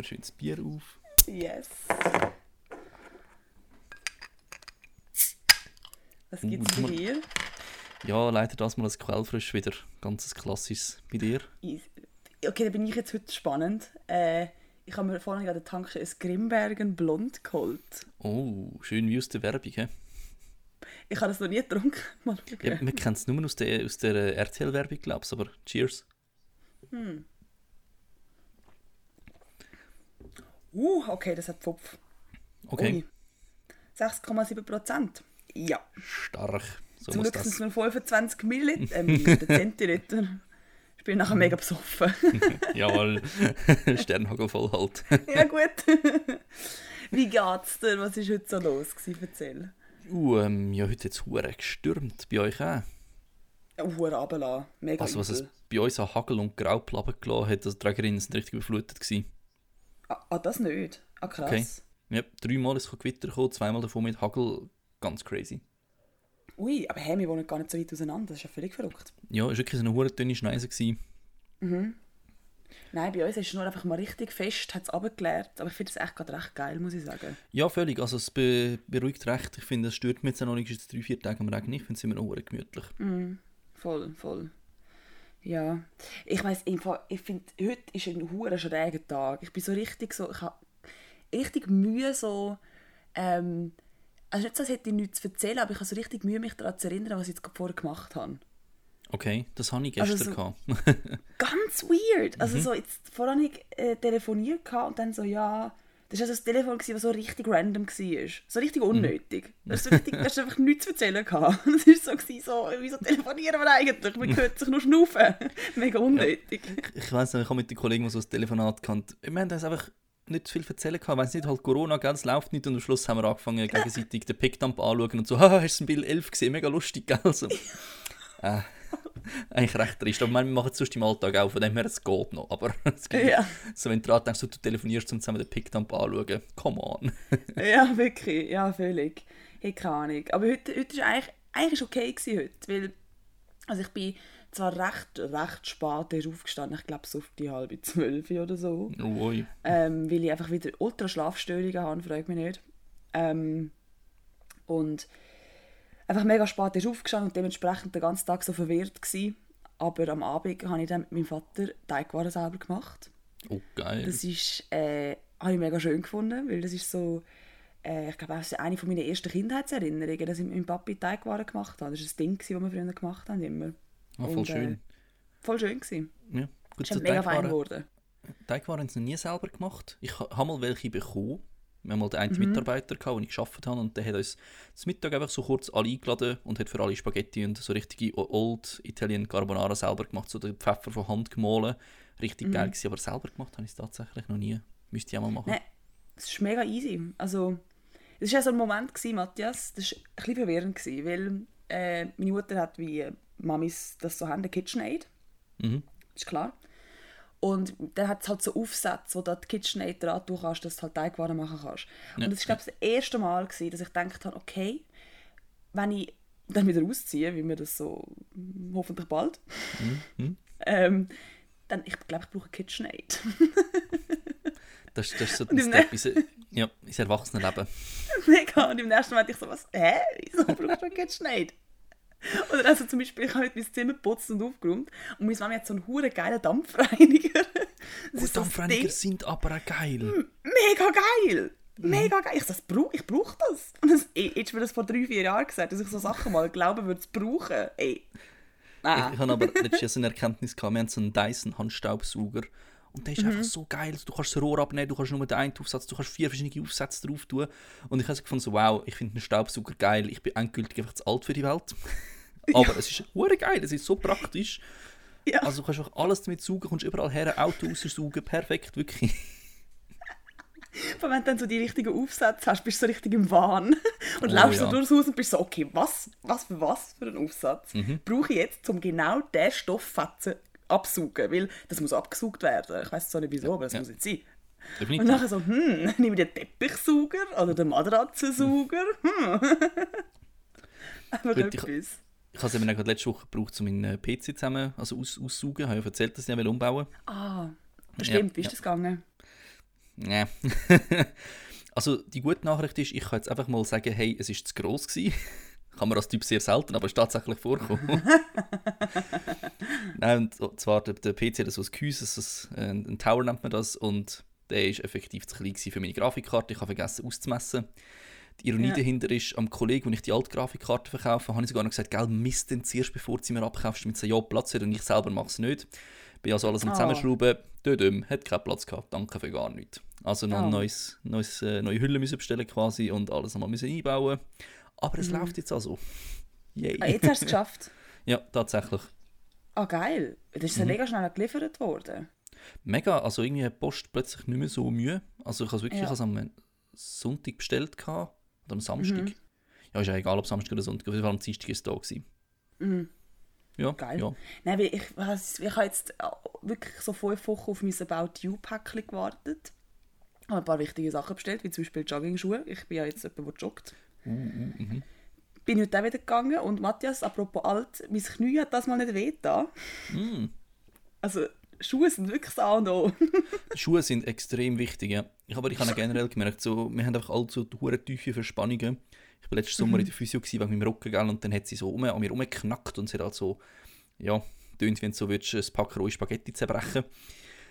wir schön das Bier auf. Yes. Was Uh, gibt's tu bei dir? Ja, leider das mal als Quellfrisch wieder. Ganz klassisches bei dir. Okay, da bin ich jetzt heute spannend. Äh, ich habe mir vorhin der Tankstelle ein Grimbergen Blond geholt. Oh, schön wie aus der Werbung, hä? Ich habe das noch nie getrunken. Mal. Ja, man kennt es nur aus der, aus der äh, RTL-Werbung, glaube ich, aber cheers. Uh, okay, das hat Pfupf. Okay, Ui. 6,7 Prozent. Ja. stark. So Zum Glück sind es nur 25 Milliliter, äh, Milliliter, Zentiliter. Ich bin nachher mega besoffen. Jawohl, Sternhagel voll halt. ja, gut. Wie geht's dir? Was war heute so los? Gewesen? Erzähl. Uh, ähm, ja, heute hat es hure gestürmt. Bei euch auch. Uhr runterlassen. Mega Also, was es übel. bei uns an Hagel und Graupel gelassen hat, also die Trägerinnen sind richtig überflutet gewesen. Ah, ah, das nicht? Ah, krass. Okay. Ja, dreimal ist es Gewitter gekommen, zweimal davon mit Hagel. Ganz crazy. Ui, aber hey, wir wohnen gar nicht so weit auseinander. Das ist ja völlig verrückt. Ja, es war wirklich so eine hure dünne Schneise. Gewesen. Nein, bei uns ist es nur einfach mal richtig fest, hat es runtergeleert. Aber ich finde es echt gerade recht geil, muss ich sagen. Ja, völlig. Also es be beruhigt recht. Ich finde, es stört mich jetzt auch noch nicht, drei, vier Tage am Regen. Ich finde es immer noch hure gemütlich. Voll, voll. Ja. Ich Fall- ich finde, heute ist ein hure schräger Tag. Ich bin so richtig so, ich habe richtig Mühe so, ähm, also nicht so, als hätte ich nichts zu erzählen, aber ich habe so richtig Mühe, mich daran zu erinnern, was ich jetzt vorher gemacht habe. Okay, das hatte ich Also gestern. so- gehabt. Ganz weird. Also so, jetzt vorher habe ich äh, telefoniert und dann so, ja, das war also das Telefon, das so richtig random war. So richtig unnötig. Du hast, so richtig, du hast einfach nichts zu erzählen gehabt. Das war so, so, wieso telefonieren wir eigentlich? Man hört sich nur schnaufen. Mega unnötig. ich weiss nicht, ich habe mit den Kollegen, die so das Telefonat gehabt Wir haben das einfach nicht zu viel erzählen gehabt. Weiss nicht, halt Corona, gell, es läuft nicht und am Schluss haben wir angefangen, gegenseitig den Pickdump anzuschauen und so, haha, hast du ein Bild 11 gesehen? Mega lustig, gell? So. äh, eigentlich recht trist. Aber ich wir machen es sonst im Alltag auch, von dem her, es geht noch. Aber Ja. so, wenn du dran denkst, du telefonierst, um zusammen den Pickdump anzuschauen, come on. Ja, wirklich. Ja, völlig. Hey, keine Ahnung. Aber heute, heute ist eigentlich, eigentlich ist okay gewesen heute, weil also ich bin zwar recht, recht spät aufgestanden, ich glaube so auf die halbe zwölf oder so, Oh, ähm, weil ich einfach wieder ultra Schlafstörungen habe, frag mich nicht. Ähm, und einfach mega spät erst aufgestanden und dementsprechend den ganzen Tag so verwirrt gewesen. Aber am Abend habe ich dann mit meinem Vater Teigwaren selber gemacht. Oh, geil. Das ist, äh, habe ich mega schön gefunden, weil das ist so, äh, ich glaube, das ist eine meiner ersten Kindheitserinnerungen, dass ich mit meinem Papi Teigwaren gemacht habe. Das war ein Ding, das wir früher gemacht haben, immer. Ah, voll Und, schön. Äh, voll schön gewesen. ja, gut, Ist mega fein Teigwaren- geworden. Teigwaren haben sie noch nie selber gemacht. Ich ha- habe mal welche bekommen. Wir haben mal den einen Mhm. Mitarbeiter, gehabt, den ich gearbeitet habe, und der hat uns zum Mittag einfach so kurz alle eingeladen und hat für alle Spaghetti und so richtige Old Italian Carbonara selber gemacht, so den Pfeffer von Hand gemahlen. Richtig Mhm. geil gewesen, aber selber gemacht habe ich es tatsächlich noch nie. Müsste ich auch mal machen. Nein, es ist mega easy. Also, es war ja so ein Moment, gewesen, Matthias, das war ein bisschen verwirrend, gewesen, weil äh, meine Mutter hat, wie Mamis das so haben, den KitchenAid. Mhm. ist klar. Und dann hat es halt so Aufsätze, wo du die KitchenAid dran tun kannst, dass du halt Teigwaren machen kannst. Ja, Und das war, glaube ich, das erste Mal, gewesen, dass ich gedacht habe, okay, wenn ich dann wieder ausziehe, wie mir das so hoffentlich bald, Mhm. ähm, dann, ich glaube, ich brauche KitchenAid. Das, das ist so ein Step ins, ja, ins Erwachsenenleben. Mega. Und im nächsten Moment ich so, was, hä, wieso brauchst du KitchenAid? Oder also zum Beispiel, ich habe heute mein Zimmer geputzt und aufgeräumt und meine Mama hat so einen huren geilen Dampfreiniger. Das ist so ein Dampfreiniger sind aber auch geil. mega geil! Mhm. Mega geil! Ich, so, ich brauche das. Und das, ich, jetzt mir das vor drei, vier Jahren gesagt, dass ich so Sachen mal glauben würde, zu brauchen. Ey. Ich, ich habe aber so eine Erkenntnis gehabt, wir haben so einen Dyson Handstaubsauger und der ist Mhm. einfach so geil. Du kannst das Rohr abnehmen, du kannst nur den einen Aufsatz, du kannst vier verschiedene Aufsätze drauf tun. Und ich habe gefunden, so, wow, ich finde einen Staubsauger geil, ich bin endgültig einfach zu alt für die Welt. Aber es ist hure geil, es ist so praktisch. Ja. Also du kannst einfach alles damit saugen, kommst überall her, Auto raussaugen, perfekt, wirklich. Aber wenn du dann so die richtigen Aufsätze hast, bist du so richtig im Wahn. Und Oh, laufst ja. so durchs Haus und bist so, okay, was, was für was für einen Aufsatz Mhm. brauche ich jetzt, um genau diesen Stofffetzen abzusaugen? Weil das muss abgesaugt werden. Ich weiß zwar nicht wieso, aber das Ja. muss jetzt sein. Und Definitiv. nachher so, hm, nehme ich den Teppichsauger oder den Matratzensauger? Hm. Einfach Gut, ich- etwas. Ich habe es eben gerade letzte Woche gebraucht, um meinen äh, PC zusammen also aus, aussaugen. Ich habe ja erzählt, dass ich ihn umbauen will. Ah, stimmt, wie ist ja. das gegangen? Nee. also die gute Nachricht ist, ich kann jetzt einfach mal sagen, hey, es ist zu gross gewesen. Kann man als Typ sehr selten, aber es ist tatsächlich vorkommen. Nein, und zwar der, der PC hat so ein Gehäuse, so ein, ein Tower nennt man das, und der ist effektiv zu klein für meine Grafikkarte. Ich habe vergessen auszumessen. Die Ironie ja. dahinter ist, am Kollegen, wenn ich die alte Grafikkarte verkaufe, habe ich sogar noch gesagt, gell, misst den zuerst, bevor du sie mir abkaufst, damit sie ja Platz hat und ich selber mache es nicht. Bin also alles am oh. Zusammenschrauben, dödüm, hat keinen Platz gehabt, danke für gar nichts. Also noch oh. ein neues, neues, äh, neue Hülle müssen bestellen quasi und alles nochmal müssen einbauen. Aber es mhm. läuft jetzt also. Yay. Ah, jetzt hast du es geschafft? ja, tatsächlich. Ah, geil. Das ist ja mhm. mega schnell geliefert worden. Mega, also irgendwie hat Post plötzlich nicht mehr so Mühe. Also ich habe es wirklich ja. am Sonntag bestellt gehabt, oder am Samstag. Mhm. Ja, ist ja egal, ob Samstag oder Sonntag, auf jeden Fall am Dienstag ist es da gewesen. Mhm. Ja, Geil. Ja. Nein, weil ich, ich habe jetzt wirklich so fünf Wochen auf mein About You-Päckchen gewartet. Ich habe ein paar wichtige Sachen bestellt, wie zum Beispiel Jogging-Schuhe. Ich bin ja jetzt jemand, der joggt. Uh. Bin heute auch wieder gegangen und Matthias, apropos alt, mein Knie hat das mal nicht weh da. Mm. Also Schuhe sind wirklich das A und O. Schuhe sind extrem wichtig, ja. Ich, aber ich habe generell gemerkt, so, wir haben einfach allzu hohe tiefe Verspannungen. Ich war letzten Sommer mhm. in der Physio gewesen, wegen meinem Rücken gell, und dann hat sie so um, an mir rumgeknackt und sie hat halt so, ja, tönt, wenn du so willst, ein Pack rohe Spaghetti zerbrechen.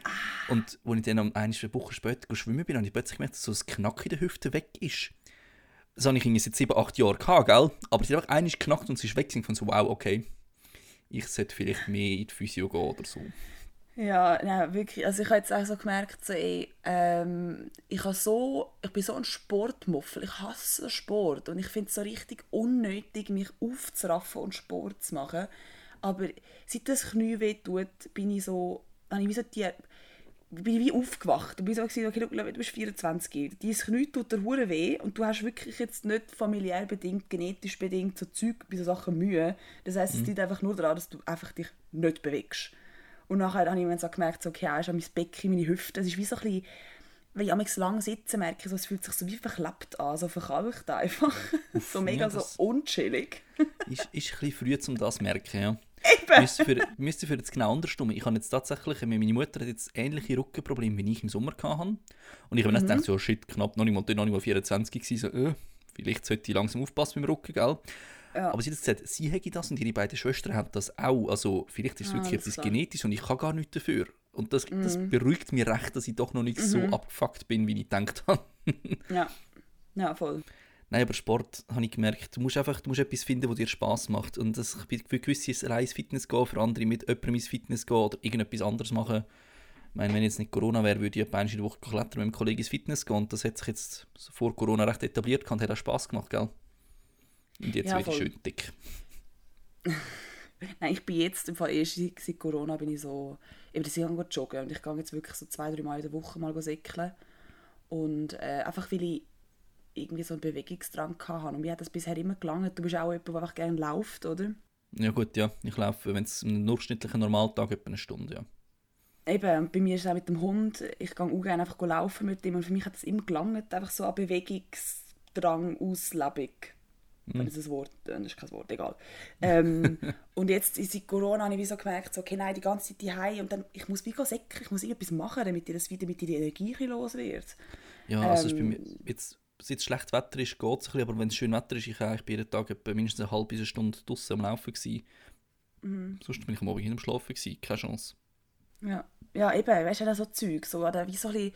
Ah. Und als ich dann eine Woche später schwimmen bin, habe ich plötzlich gemerkt, dass so das Knack in der Hüfte weg ist. Das habe ich irgendwie seit 7, 8 Jahren gehabt, gell? Aber sie hat einfach einmal geknackt und sie ist weg von so, wow, okay, ich sollte vielleicht mehr in die Physio gehen oder so. Ja, nein, wirklich. Also ich habe jetzt auch so gemerkt, so, ey, ähm, ich, so, ich bin so ein Sportmuffel. Ich hasse Sport. Und ich finde es so richtig unnötig, mich aufzuraffen und Sport zu machen. Aber seit das Knie weh tut, bin ich so, habe ich wie so die, bin wie aufgewacht. Und bin so gesagt, okay, du bist 24. Dein Knie tut dir hure weh und du hast wirklich jetzt nicht familiär bedingt, genetisch bedingt so Zeug bei so Sachen Mühe. Das heisst, mhm. es liegt einfach nur daran, dass du einfach dich nicht bewegst. Und nachher habe ich so gemerkt, so, okay, ja, ist mein Becken, meine Hüfte. Es ist wie so ein bisschen, wenn ich mich lang sitze, merke ich, so, es fühlt sich so wie verklebt an, so verkalkt einfach. Uff, so mega ja, so unchillig. ist, ist ein bisschen früh, um das zu merken, ja. Eben. Müsste für, müsste für jetzt genau andersrum. Ich habe jetzt tatsächlich, meine Mutter hat jetzt ähnliche Rückenprobleme, wie ich im Sommer hatte. Und ich habe mir mhm. gedacht, so, shit, knapp noch nicht mal, noch nicht mal 24 gewesen, so, äh, vielleicht sollte ich langsam aufpassen beim Rücken, gell? Ja. Aber sie hat gesagt, sie hätte das und ihre beiden Schwestern haben das auch. Also vielleicht ist es wirklich etwas genetisch und ich kann gar nichts dafür. Und das, mhm. das beruhigt mich recht, dass ich doch noch nicht mhm. so abgefuckt bin, wie ich gedacht habe. ja. ja, voll. Nein, aber Sport habe ich gemerkt, du musst einfach du musst etwas finden, das dir Spaß macht. Und das, für gewisse ist allein Fitness gehen, für andere mit jemandem ins Fitness gehen oder irgendetwas anderes machen. Ich meine, wenn jetzt nicht Corona wäre, würde ich etwa in der Woche klettern mit einem Kollegen ins Fitness gehen. Und das hat sich jetzt vor Corona recht etabliert und hat auch Spass gemacht, gell? Und jetzt ja, werde ich schön dick. Nein, ich bin jetzt, im Fall erst seit Corona bin ich so, eben das Jahr joggen und ich gehe jetzt wirklich so zwei, drei Mal in der Woche mal säckeln. Und äh, einfach weil ich irgendwie so einen Bewegungsdrang hatte. Und mir hat das bisher immer gelangt. Du bist auch jemand, der einfach gerne läuft, oder? Ja gut, ja. Ich laufe, wenn es einen durchschnittlichen Normaltag etwa eine Stunde, ja. Eben, bei mir ist es auch mit dem Hund, ich gehe auch gerne einfach laufen mit ihm und für mich hat es immer gelangt, einfach so an Bewegungsdrang, Auslebung. Mhm. Das ist ein Wort, das ist kein Wort, egal. Ähm, und jetzt seit Corona habe ich so gemerkt, so, okay, nein, die ganze Zeit daheim und dann, ich muss wie säcken, ich muss irgendetwas machen, damit das wieder mit der Energie los wird. Ja, also ähm, mir, jetzt, seit es schlecht Wetter ist, geht es ein bisschen, aber wenn es schön Wetter ist, ich, ich bin jeden Tag etwa mindestens eine halbe Stunde draußen am Laufen gewesen. Mhm. Sonst bin ich am Abend hin am Schlafen gewesen, keine Chance. Ja, ja eben, weißt du, so Zeug, so, oder wie so ein bisschen,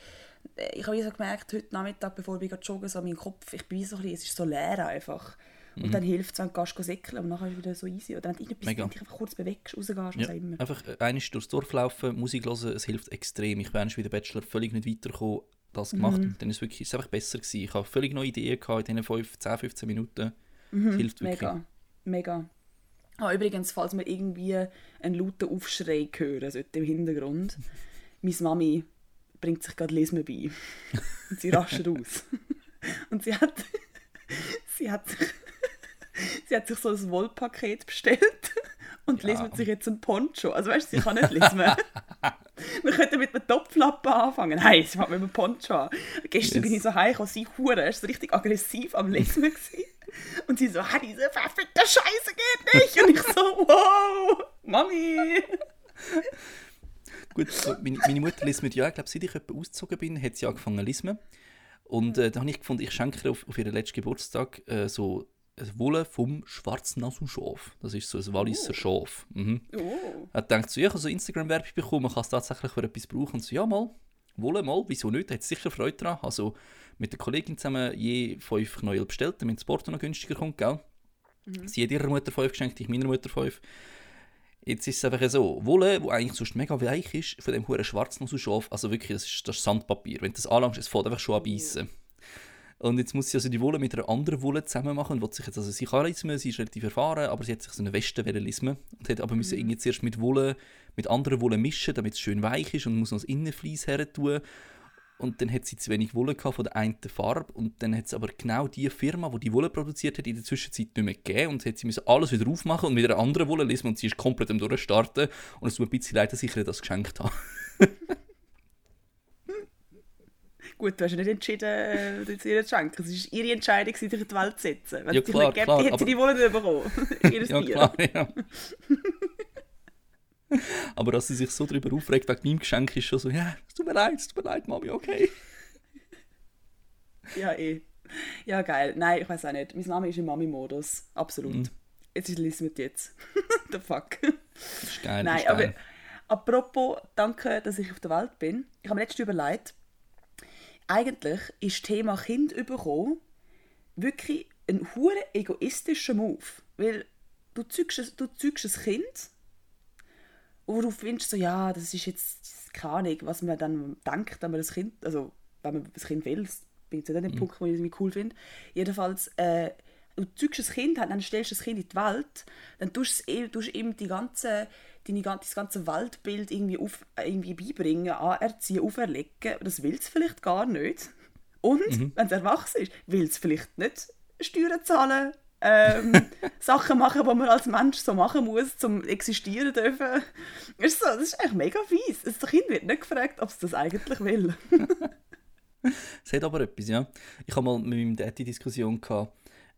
ich habe so gemerkt, heute Nachmittag, bevor ich joggen, so mein Kopf, ich bin so ein bisschen, es ist so leer einfach. Und mhm. dann hilft es, wenn du gehst säckeln und nachher ist wieder so easy. Oder wenn du dich einfach kurz bewegst, rausgehst, ja. immer. Einfach äh, einmal durchs Dorf laufen, Musik hören, es hilft extrem. Ich bin wie der Bachelor völlig nicht weitergekommen, das gemacht. Mhm. Und dann ist es wirklich ist einfach besser gewesen. Ich habe völlig neue Ideen gehabt in diesen 5, 10, 15 Minuten. Mhm. Es hilft wirklich. Mega, mega. Ah, übrigens, falls wir irgendwie einen lauten Aufschrei hören sollte im Hintergrund, meine Mami bringt sich gerade Lesme bei. Und sie rascht aus. Und sie hat, sie hat sich sie hat sich so ein Wollpaket bestellt und ja. lesen sich jetzt ein Poncho. Also weißt du, sie kann nicht lesen. Wir könnten mit einem Topflappen anfangen. Nein, sie macht mit einem Poncho an. Gestern yes. bin ich so heimgekommen, sie hure, ist so richtig aggressiv am Lesen gewesen. Und sie so, ah, diese verfickte Scheiße geht nicht. Und ich so, wow, Mami. Gut, so, meine, meine Mutter liest mir ja, ich glaube, seit ich etwa ausgezogen bin, hat sie angefangen zu lesen. Und äh, da habe ich gefunden, ich schenke ihr auf, auf ihren letzten Geburtstag äh, so Wolle vom Schwarznasenschaf. Das ist so ein Walliser Oh. Schaf. Mhm. Oh. Er denkt so, ja, ich habe so Instagram-Werbung bekommen, man kann es tatsächlich für etwas brauchen. Und so, ja, mal, Wolle, mal, wieso nicht? Hat sicher Freude dran. Also mit der Kollegin zusammen je fünf Knäuel bestellt, damit das Porto noch günstiger kommt, gell? Sie hat ihrer Mutter fünf geschenkt, ich meiner Mutter fünf. Jetzt ist es einfach so, Wolle, wo eigentlich sonst mega weich ist, von dem hohen Schwarznasenschaf, also wirklich, das ist, das ist Sandpapier. Wenn du das anlangst, es fällt einfach schon an beißen. Und jetzt muss sie also die Wolle mit einer anderen Wolle zusammen machen und will sich jetzt, also sie kann lismen, sie ist relativ erfahren, aber sie hat sich so eine Weste lismen und hat aber müssen irgendwie zuerst mit Wolle, mit anderen Wolle mischen, damit es schön weich ist und muss noch das Innenfleisch her tun. Und dann hat sie zu wenig Wolle gehabt von der einen Farbe und dann hat es aber genau die Firma, die die Wolle produziert hat, in der Zwischenzeit nicht mehr gegeben und hat sie müssen alles wieder aufmachen und mit einer anderen Wolle lesen und sie ist komplett am Durchstarten und es tut mir ein bisschen leid, dass ich ihr das geschenkt habe. Gut, du hast ja nicht entschieden, äh, das ihr zu schenken. Es war ihre Entscheidung, sich in die Welt zu setzen. Wenn Ja, es dich nicht gäbe, hätte sie aber- die Wolle nicht bekommen. Ihr Ja, Bier. klar, ja. Aber dass sie sich so darüber aufregt wegen meinem Geschenk, ist schon so, ja, es tut mir leid, es tut mir leid, Mami, okay. Ja, eh. Ja, geil. Nein, ich weiß auch nicht. Meine Mama ist im Mami-Modus. Absolut. Mhm. Jetzt ist Liz mit jetzt. The fuck. Das ist geil, Nein, ist aber geil. apropos, danke, dass ich auf der Welt bin. Ich habe mir letztens überlegt, eigentlich ist das Thema Kind bekommen wirklich ein hure egoistischer Move. Weil du zeugst, du zeugst ein Kind, wo du findest, so, ja, das ist jetzt keine Ahnung, was man dann denkt, wenn man das Kind, also wenn man das Kind will, bin ich zu dem Punkt, wo ich es cool finde. Jedenfalls, äh, du zeugst ein Kind, dann stellst du das Kind in die Welt, dann tust du ihm- tust du ihm die ganze, deine, das ganze Weltbild irgendwie, auf, irgendwie beibringen, anerziehen, auferlegen. Das will es vielleicht gar nicht. Und, wenn es erwachsen ist, will es vielleicht nicht Steuern zahlen, ähm, Sachen machen, die man als Mensch so machen muss, zum existieren dürfen. Ist so, das ist eigentlich mega fies. Das Kind wird nicht gefragt, ob es das eigentlich will. Es hat aber etwas, ja. Ich habe mal mit meinem Dad die Diskussion gehabt,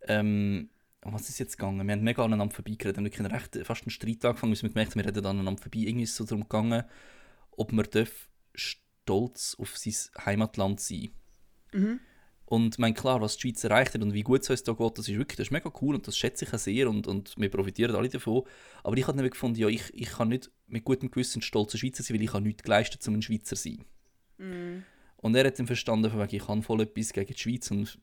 ähm, um was ist jetzt gegangen? Wir haben mega aneinander vorbeigeredet, wir haben wirklich einen recht, fast einen Streit angefangen, weil wir gemerkt haben, wir reden aneinander vorbei. Irgendwie ist es so darum gegangen, ob man darf stolz auf sein Heimatland sein Und mein klar, was die Schweiz erreicht hat und wie gut es uns da geht, das ist wirklich das ist mega cool und das schätze ich auch sehr und, und wir profitieren alle davon. Aber ich habe dann gefunden, ja, ich, ich kann nicht mit gutem Gewissen stolzer Schweizer sein, weil ich habe nichts geleistet, um ein Schweizer zu sein. Und er hat dann verstanden, von wegen, ich kann voll etwas gegen die Schweiz und...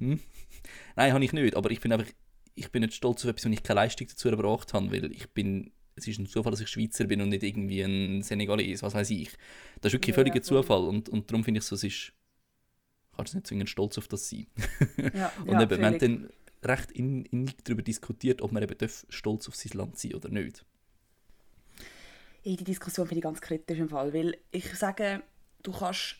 Hm? Nein, habe ich nicht, aber ich bin einfach... Ich bin nicht stolz auf etwas, wenn ich keine Leistung dazu erbracht habe, weil ich bin... Es ist ein Zufall, dass ich Schweizer bin und nicht irgendwie ein Senegalese, was weiß ich. Das ist wirklich Ja, völliger voll. Zufall und, und darum finde ich so, es ist... Kannst du nicht zwingend stolz auf das sein. Ja, Und ja, eben, wir haben dann recht in- innig darüber diskutiert, ob man eben darf stolz auf sein Land sein oder nicht. Hey, die Diskussion finde ich ganz kritisch im Fall, weil ich sage, du kannst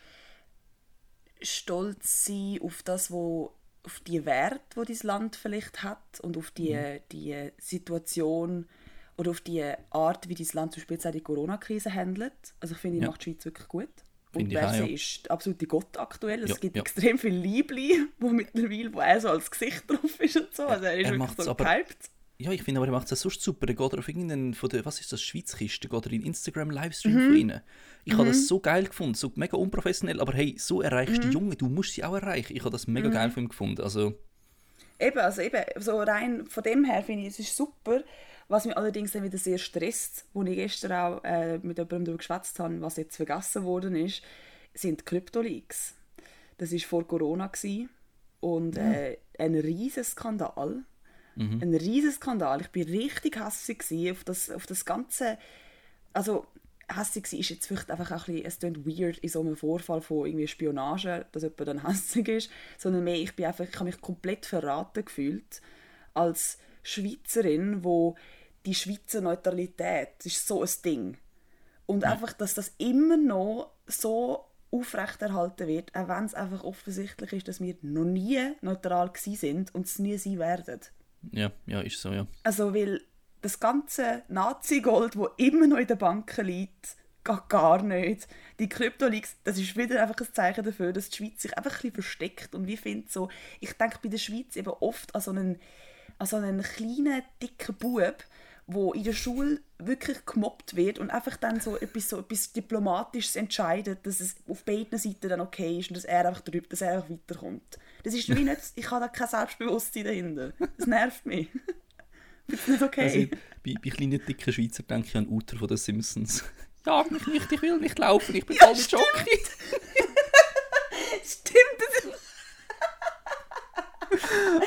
stolz sein auf das, wo auf die Werte, wo dein Land vielleicht hat und auf die, Mhm. die Situation oder auf die Art, wie dein Land zum Beispiel jetzt auch die Corona-Krise handelt. Also ich finde, Ja. macht die Schweiz wirklich gut. Und ich auch, Berse ja. ist der absolute Gott aktuell. Es Ja, gibt ja. extrem viele Liebli, wo mittlerweile, wo er so als Gesicht drauf ist und so. Also er ist er wirklich so aber- gehypt. Ja, ich finde aber, er macht es sonst super. Er geht auf irgendeinen von der, was ist das, Schweizkiste, geht er in Instagram-Livestream Mhm. von ihnen. Ich habe das so geil gefunden, so mega unprofessionell, aber hey, so erreichst Mhm. du die Jungen, du musst sie auch erreichen. Ich habe das mega geil von ihm gefunden. Also, Eben, also eben, so rein von dem her finde ich, es ist super. Was mich allerdings dann wieder sehr stresst, wo ich gestern auch äh, mit jemandem darüber geschwätzt habe, was jetzt vergessen worden ist, sind Krypto-Leaks. Das war vor Corona gewesen und äh, ein riesen Skandal. Ein riesen Skandal. Ich bin richtig gewesen auf das, auf das ganze, also hässlich war ist jetzt vielleicht einfach auch ein bisschen, es klingt weird in so einem Vorfall von irgendwie Spionage, dass jemand dann hässlich ist, sondern mehr, ich bin einfach, ich habe mich komplett verraten gefühlt als Schweizerin, wo die Schweizer Neutralität das ist so ein Ding und einfach, dass das immer noch so aufrechterhalten wird, auch wenn es einfach offensichtlich ist, dass wir noch nie neutral gewesen sind und es nie sein werden. Ja, ja, ist so, ja. Also, weil das ganze Nazi-Gold, das immer noch in den Banken liegt, geht gar nicht. Die Krypto-Leaks, das ist wieder einfach ein Zeichen dafür, dass die Schweiz sich einfach ein bisschen versteckt. Und wie finde so, ich denke bei der Schweiz eben oft an so einen, an so einen kleinen, dicken Bub, wo in der Schule wirklich gemobbt wird und einfach dann so etwas, so etwas Diplomatisches entscheidet, dass es auf beiden Seiten dann okay ist und dass er einfach drüber, dass er einfach weiterkommt. Das ist wie nicht, ich habe da kein Selbstbewusstsein dahinter. Das nervt mich. Das ist nicht okay. Also, bei, bei kleinen, dicken Schweizer denke ich an Uter von den Simpsons. Jag mich nicht, ich will nicht laufen, ich bin Ja, voll mit stimmt. Jockey. Stimmt, das ist,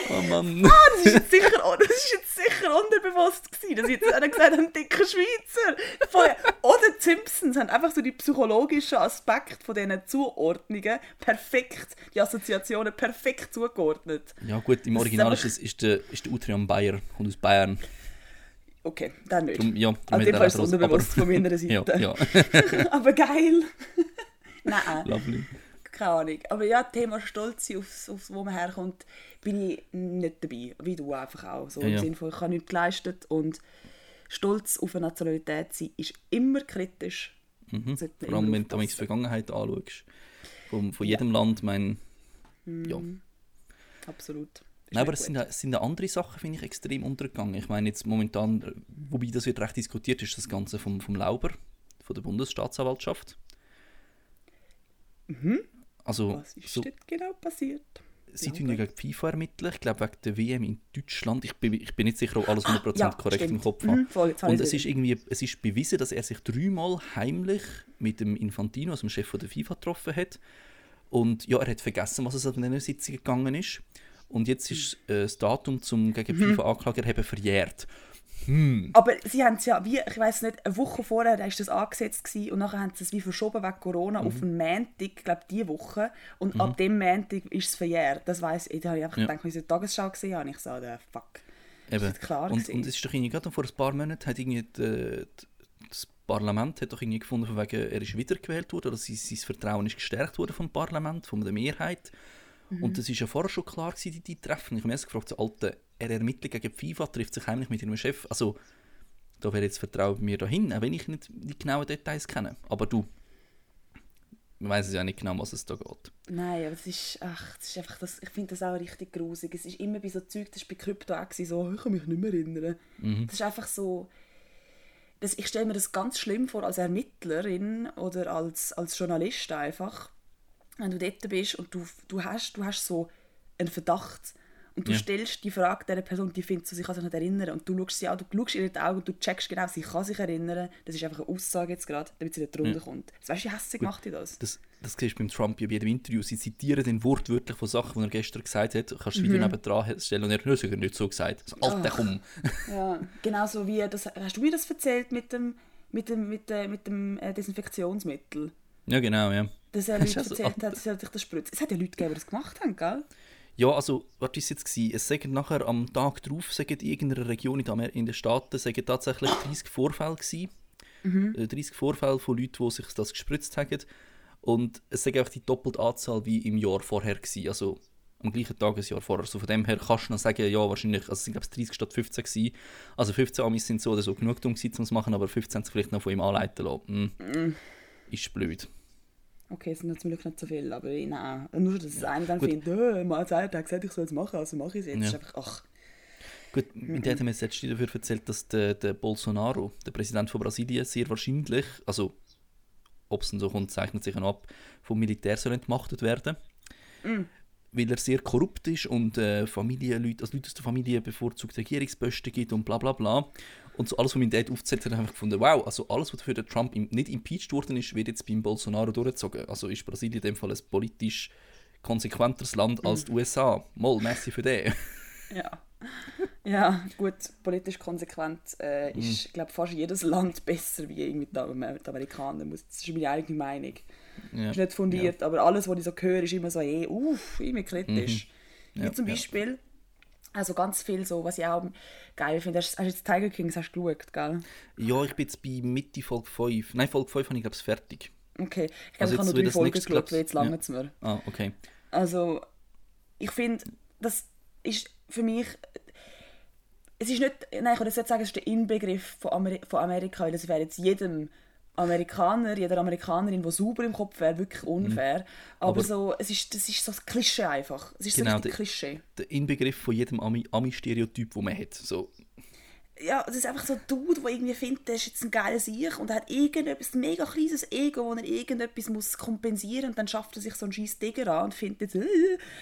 Oh Mann. das ist jetzt sicher, oh, das ist jetzt sicher unterbewusst gewesen, dass ich jetzt einer gesagt habe, ein dicker Schweizer. Vorher- Oder die Simpsons haben einfach so die psychologischen Aspekte von diesen Zuordnungen perfekt, die Assoziationen perfekt zugeordnet. Ja gut, im Das Original ist, es, ist der, ist der Utrian Bayer, kommt aus Bayern. Okay, dann nicht. Drum, ja, hat dem Fall ist es unterbewusst von meiner Ja, Seite. ja, Aber geil. Nein, lovely. keine Ahnung. Aber ja, Thema Stolz sein, aufs, aufs, wo man herkommt, bin ich nicht dabei. Wie du einfach auch. So Ja, im ja. Sinne von, ich habe nichts geleistet und Stolz auf eine Nationalität sein ist immer kritisch. Mhm. Vor allem, wenn du die. Vergangenheit anschaust. Von, von jedem Land, mein, ja. Absolut. Nein, aber es sind, es sind andere Sachen, finde ich, extrem untergegangen. Ich meine jetzt momentan, wobei das wird recht diskutiert, ist das Ganze vom, vom Lauber, von der Bundesstaatsanwaltschaft. Also, Was ist so, dort genau passiert? Sie tun ja gegen FIFA ermitteln, ich glaube wegen der WM in Deutschland. Ich bin, ich bin nicht sicher, ob alles 100% Ja, korrekt im stimmt. Kopf Mhm, habe. voll, habe Und es ist irgendwie, es ist bewiesen, dass er sich dreimal heimlich mit dem Infantino, also dem Chef von der FIFA, getroffen hat. Und ja, er hat vergessen, was es an diesen Sitzungen gegangen ist. Und jetzt ist äh, das Datum zum gegen die FIFA Anklage erheben verjährt. Aber sie haben es ja, wie, ich weiß nicht, eine Woche vorher war das angesetzt gewesen, und nachher haben sie es wie verschoben wegen Corona Mhm. auf einen Montag, ich glaube diese Woche. Und ab dem Montag ist es verjährt. Das weiss ich. Da habe ich einfach Ja. gedacht, als ich die Tagesschau gesehen habe, ich so, der fuck. Eben. nicht klar und, gewesen. und es ist doch irgendwie gerade vor ein paar Monaten hat irgendwie die, das Parlament hat doch irgendwie gefunden, von wegen, er ist wiedergewählt worden, oder sein, sein Vertrauen ist gestärkt worden vom Parlament, von der Mehrheit. Mhm. Und das ist ja vorher schon klar gewesen, die, die Treffen. Ich habe mich erst gefragt, so, Alter, er ermittelt gegen FIFA, trifft sich heimlich mit ihrem Chef. Also, da wäre jetzt Vertrauen bei mir dahin, auch wenn ich nicht die genauen Details kenne. Aber du, man weiß es ja nicht genau, was es da geht. Nein, aber es ist, ach, es ist einfach das, ich finde das auch richtig grusig. Es ist immer bei so Zeug, das war bei Krypto auch so, ich kann mich nicht mehr erinnern. Mhm. Das ist einfach so, das, ich stelle mir das ganz schlimm vor als Ermittlerin oder als, als Journalist einfach, wenn du dort bist und du, du, hast, du hast so einen Verdacht und du Ja. stellst die Frage dieser Person, die findet so, sie kann sich nicht erinnern und du schaust sie an, du schaust ihr in die Augen und du checkst genau, sie kann sich erinnern. Das ist einfach eine Aussage jetzt gerade, damit sie nicht drunter kommt. Das weißt du, wie hässlich macht die das? Das, das siehst du beim Trump ja bei jedem Interview. Sie zitieren den wortwörtlich von Sachen, die er gestern gesagt hat. Du kannst das Video Mhm. nebendran stellen und er hat das er nicht so gesagt. So, Alter, komm. Ja, genauso wie, das, hast du mir das erzählt mit dem, mit dem, mit, äh, mit dem äh, Desinfektionsmittel? Ja, genau, ja. Dass Das ist Leute also erzählt hat, dass er sich das spritzt. Es hat ja Leute gegeben, die das gemacht haben, gell? Ja, also, was war es jetzt? Gewesen? Es sagen nachher am Tag drauf, sagen in irgendeiner Region in, den Staaten, sagen tatsächlich 30 Vorfälle gewesen. Äh, 30 Vorfälle von Leuten, die sich das gespritzt haben. Und es sagt auch die doppelte Anzahl wie im Jahr vorher gewesen. Also am gleichen Tag ein Jahr vorher. Also von dem her kannst du noch sagen, ja, wahrscheinlich, also es sind glaube ich 30 statt 15 gewesen. Also 15 Amis sind so oder so genug dumm gewesen, um es zu machen, aber 15 haben sich vielleicht noch von ihm anleiten lassen. Hm. Ist blöd. Okay, es sind zum Glück nicht so viele, aber nein. Nur, dass es einer dann Gut. findet, äh, er hat gesagt, ich soll es machen, also mache ich es jetzt. Ja. Einfach, ach. Gut, mit der hat mir jetzt letztens dafür erzählt, dass der, der Bolsonaro, der Präsident von Brasilien, sehr wahrscheinlich, also ob es denn so kommt, zeichnet sich ab, vom Militär soll entmachtet werden. Weil er sehr korrupt ist und äh, Familienleute, also Leute aus der Familie bevorzugt Regierungsposten gibt und bla bla bla. Und so alles, was mein Dad aufzählt hat, habe ich gefunden, wow, also alles, was für den Trump im, nicht impeached worden ist, wird jetzt beim Bolsonaro durchgezogen. Also ist Brasilien in dem Fall ein politisch konsequenteres Land als die USA. Moll, merci für den. Ja. Ja, gut, politisch konsequent äh, Mhm. ist, glaube fast jedes Land besser wie irgendwie die Amer- die Amerikaner. Das ist meine eigene Meinung. Ja. ist nicht fundiert, aber alles, was ich so höre, ist immer so, eh, uff, immer kritisch. Mhm. Ja, Wie zum ja. Beispiel, also ganz viel so, was ich auch geil finde, hast, du jetzt Tiger Kings hast du geschaut, gell? Ja, ich bin jetzt bei Mitte Folge 5. Nein, Folge 5 habe ich glaube ich fertig. Okay, ich glaube, Also ich habe nur drei das Folgen nächste, geschaut, weil jetzt lange es mir. Ah, okay. Also, ich finde, das ist für mich. Es ist nicht. Nein, ich würde jetzt sagen, es ist der Inbegriff von, Ameri von Amerika, weil es wäre jetzt jedem Amerikaner, jeder Amerikanerin, die sauber im Kopf wäre, wirklich unfair. Aber, Aber- so, es ist, das ist so ein Klischee einfach. Es ist Genau, so ein Klischee. Der Inbegriff von jedem Ami- Ami-Stereotyp, den man hat. So, ja, das ist einfach so ein Dude, der irgendwie findet, der ist jetzt ein geiler Sieg und er hat irgendetwas, ein mega kleines Ego, wo er irgendetwas muss kompensieren und dann schafft er sich so einen scheiß Digger an und findet, äh,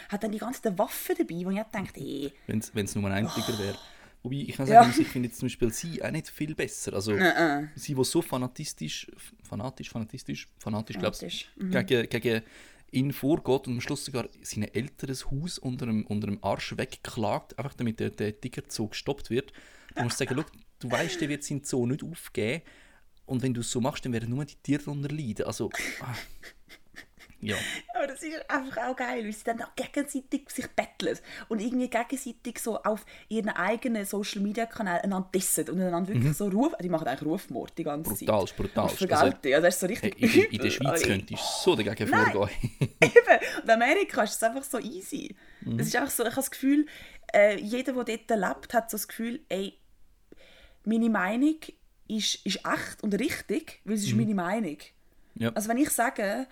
hat dann die ganze Waffe dabei, wo ich denke, ey. Wenn es nur ein Tiger wäre. Wobei, ich kann Ja. sagen, ich finde jetzt zum Beispiel sie auch nicht viel besser. Also, Nein, sie, die so fanatistisch, fanatisch, fanatisch, fanatisch, glaubst Fanatisch, mhm. gegen, gegen ihn vorgeht und am Schluss sogar sein älteres Haus unter dem, unter dem Arsch wegklagt, einfach damit der, der Tigerzoo gestoppt wird. Du musst sagen, schau, du weißt, der wird seinen Zoo nicht aufgeben und wenn du es so machst, dann werden nur die Tiere darunter leiden. Also, ah, ja. Aber das ist einfach auch geil, weil sie dann auch gegenseitig sich betteln und irgendwie gegenseitig so auf ihren eigenen Social Media Kanälen einander dissen und einander wirklich so rufen. Die machen eigentlich Rufmord die ganze Zeit. Brutalst, brutalst. Für Also, ja, das ist so Hey, richtig in, der- in der. Schweiz könntest du so dagegen Nein. vorgehen. Eben. Und in Amerika ist es einfach so easy. Mhm. Es ist einfach so, ich habe das Gefühl, äh, jeder, der dort lebt, hat so das Gefühl, ey, meine Meinung ist, ist echt und richtig, weil es ist meine Meinung. Ja. Also wenn ich sage,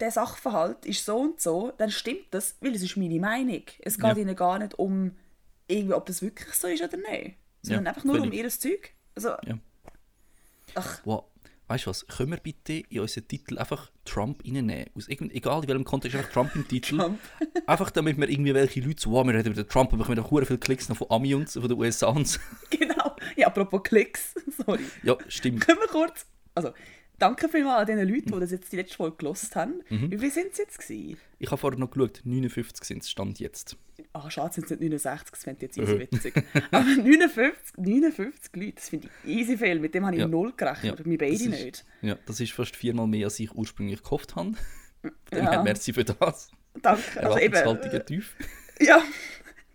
der Sachverhalt ist so und so, dann stimmt das, weil es ist meine Meinung. Es geht Ja. ihnen gar nicht um, irgendwie, ob das wirklich so ist oder nicht. Sondern Ja, einfach nur um ihr Zeug. Also, Ja. ach, Wow. Weißt du was? Können wir bitte in unseren Titel einfach Trump reinnehmen? Aus irgend, egal in welchem Kontext, einfach Trump im Titel. Trump. einfach damit wir irgendwie welche Leute so, wow, wir reden über den Trump, aber wir haben hure viele Klicks noch von Ami und von den USA genau. Ja, apropos Klicks, sorry. Ja, stimmt. Können wir kurz. Also, danke vielmals an den Leuten, die das jetzt die letzte Folge gelost haben. Mhm. Wie sind es jetzt? Gewesen? Ich habe vorher noch geschaut, 59 sind es, Stand jetzt. Ah, schade, sind es nicht 69, das fände ich jetzt easy Mhm. witzig. Aber 59, 59 Leute, das finde ich easy viel. Mit dem habe ich Ja. null gerechnet. Ja, Wir beide ist- nicht. Ja, das ist fast viermal mehr, als ich ursprünglich gehofft habe. Von dem Ja. her, merci für das. Danke. Also eben, tief. Ja.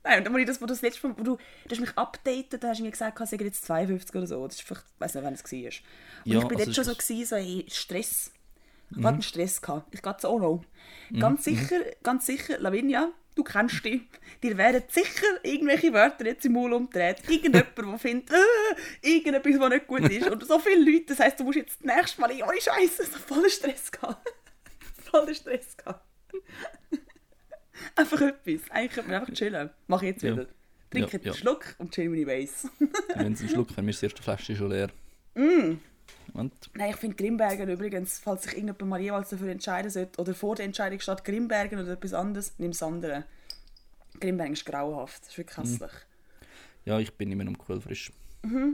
Nein, und dann, ich das, wo du das letzte Mal, wo du, du hast mich updated, da hast du mir gesagt, es sind jetzt 52 oder so. Das ist vielleicht, ich weiß nicht, wann es war. Und Ja, ich bin also dort schon so, es- gewesen, so ey, Stress. Ich Mhm. hatte einen Stress. Gehabt. Ich gehe so noch. Ganz sicher, ganz sicher, Lavinia, du kennst dich. Dir werden sicher irgendwelche Wörter jetzt im Maul umdreht. Irgendjemand, der findet, äh, irgendetwas, was nicht gut ist. Und so viele Leute, das heisst, du musst jetzt das nächste Mal, ohne Scheiße, so voller Stress gehabt. voller Stress gehabt. einfach etwas. Eigentlich könnte man einfach chillen. Mach ich jetzt Ja. wieder. Trink Ja, jetzt ja. einen Schluck und chill meine Base. Wenn sie einen Schluck haben, ist die erste Flasche schon leer. Mm. Und? Nein, ich finde Grimbergen übrigens, falls sich irgendjemand mal jeweils dafür entscheiden sollte, oder vor der Entscheidung steht Grimbergen oder etwas anderes, nimm das andere. Grimbergen ist grauenhaft, das ist wirklich hässlich. Ja, ich bin immer noch quellfrisch.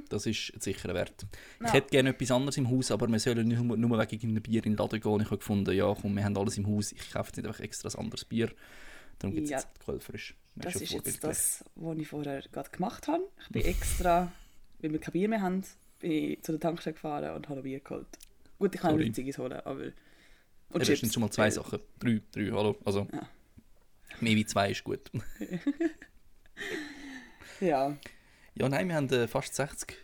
Das ist sicher Wert. Ich Ja. hätte gerne etwas anderes im Haus, aber wir sollen nicht nur, nur wegen einem Bier in den Laden gehen. Ich habe gefunden, ja komm, wir haben alles im Haus, ich kaufe jetzt nicht einfach extra ein anderes Bier. Darum gibt es Ja. jetzt quellfrisch. Das schon ist jetzt das, was ich vorher gerade gemacht habe. Ich bin extra, weil wir kein Bier mehr haben, bin ich zu der Tankstelle gefahren und habe Bier geholt. Gut, ich kann Sorry. nicht Ziggis holen, aber... Ja, das sind schon mal zwei Sachen. Drei, drei, hallo. Also, Ja. mehr wie zwei ist gut. Ja, Ja, nein, wir haben äh, fast 60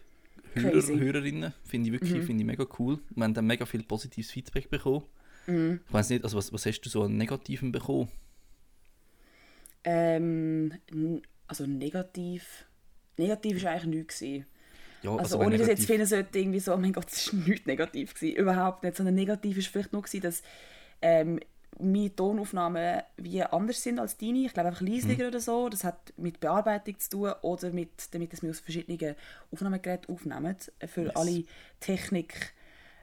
Hörer. Mhm. Hörerinnen. Finde ich wirklich finde ich mega cool. Wir haben dann mega viel positives Feedback bekommen. Mhm. Ich weiß nicht, also was, was hast du so an Negativen bekommen? Ähm, also negativ... Negativ war eigentlich nichts. gewesen. Ja, Also, wenn ohne das jetzt negativ- finden sollte, irgendwie so, oh mein Gott, das war nichts negativ. Gewesen. Überhaupt nicht. Sondern negativ war vielleicht nur, gewesen, dass ähm, meine Tonaufnahmen wie anders sind als deine. Ich glaube einfach leislicher Mhm. oder so. Das hat mit Bearbeitung zu tun oder mit, damit dass wir aus verschiedenen Aufnahmegeräten aufnehmen. Für Yes. alle Technik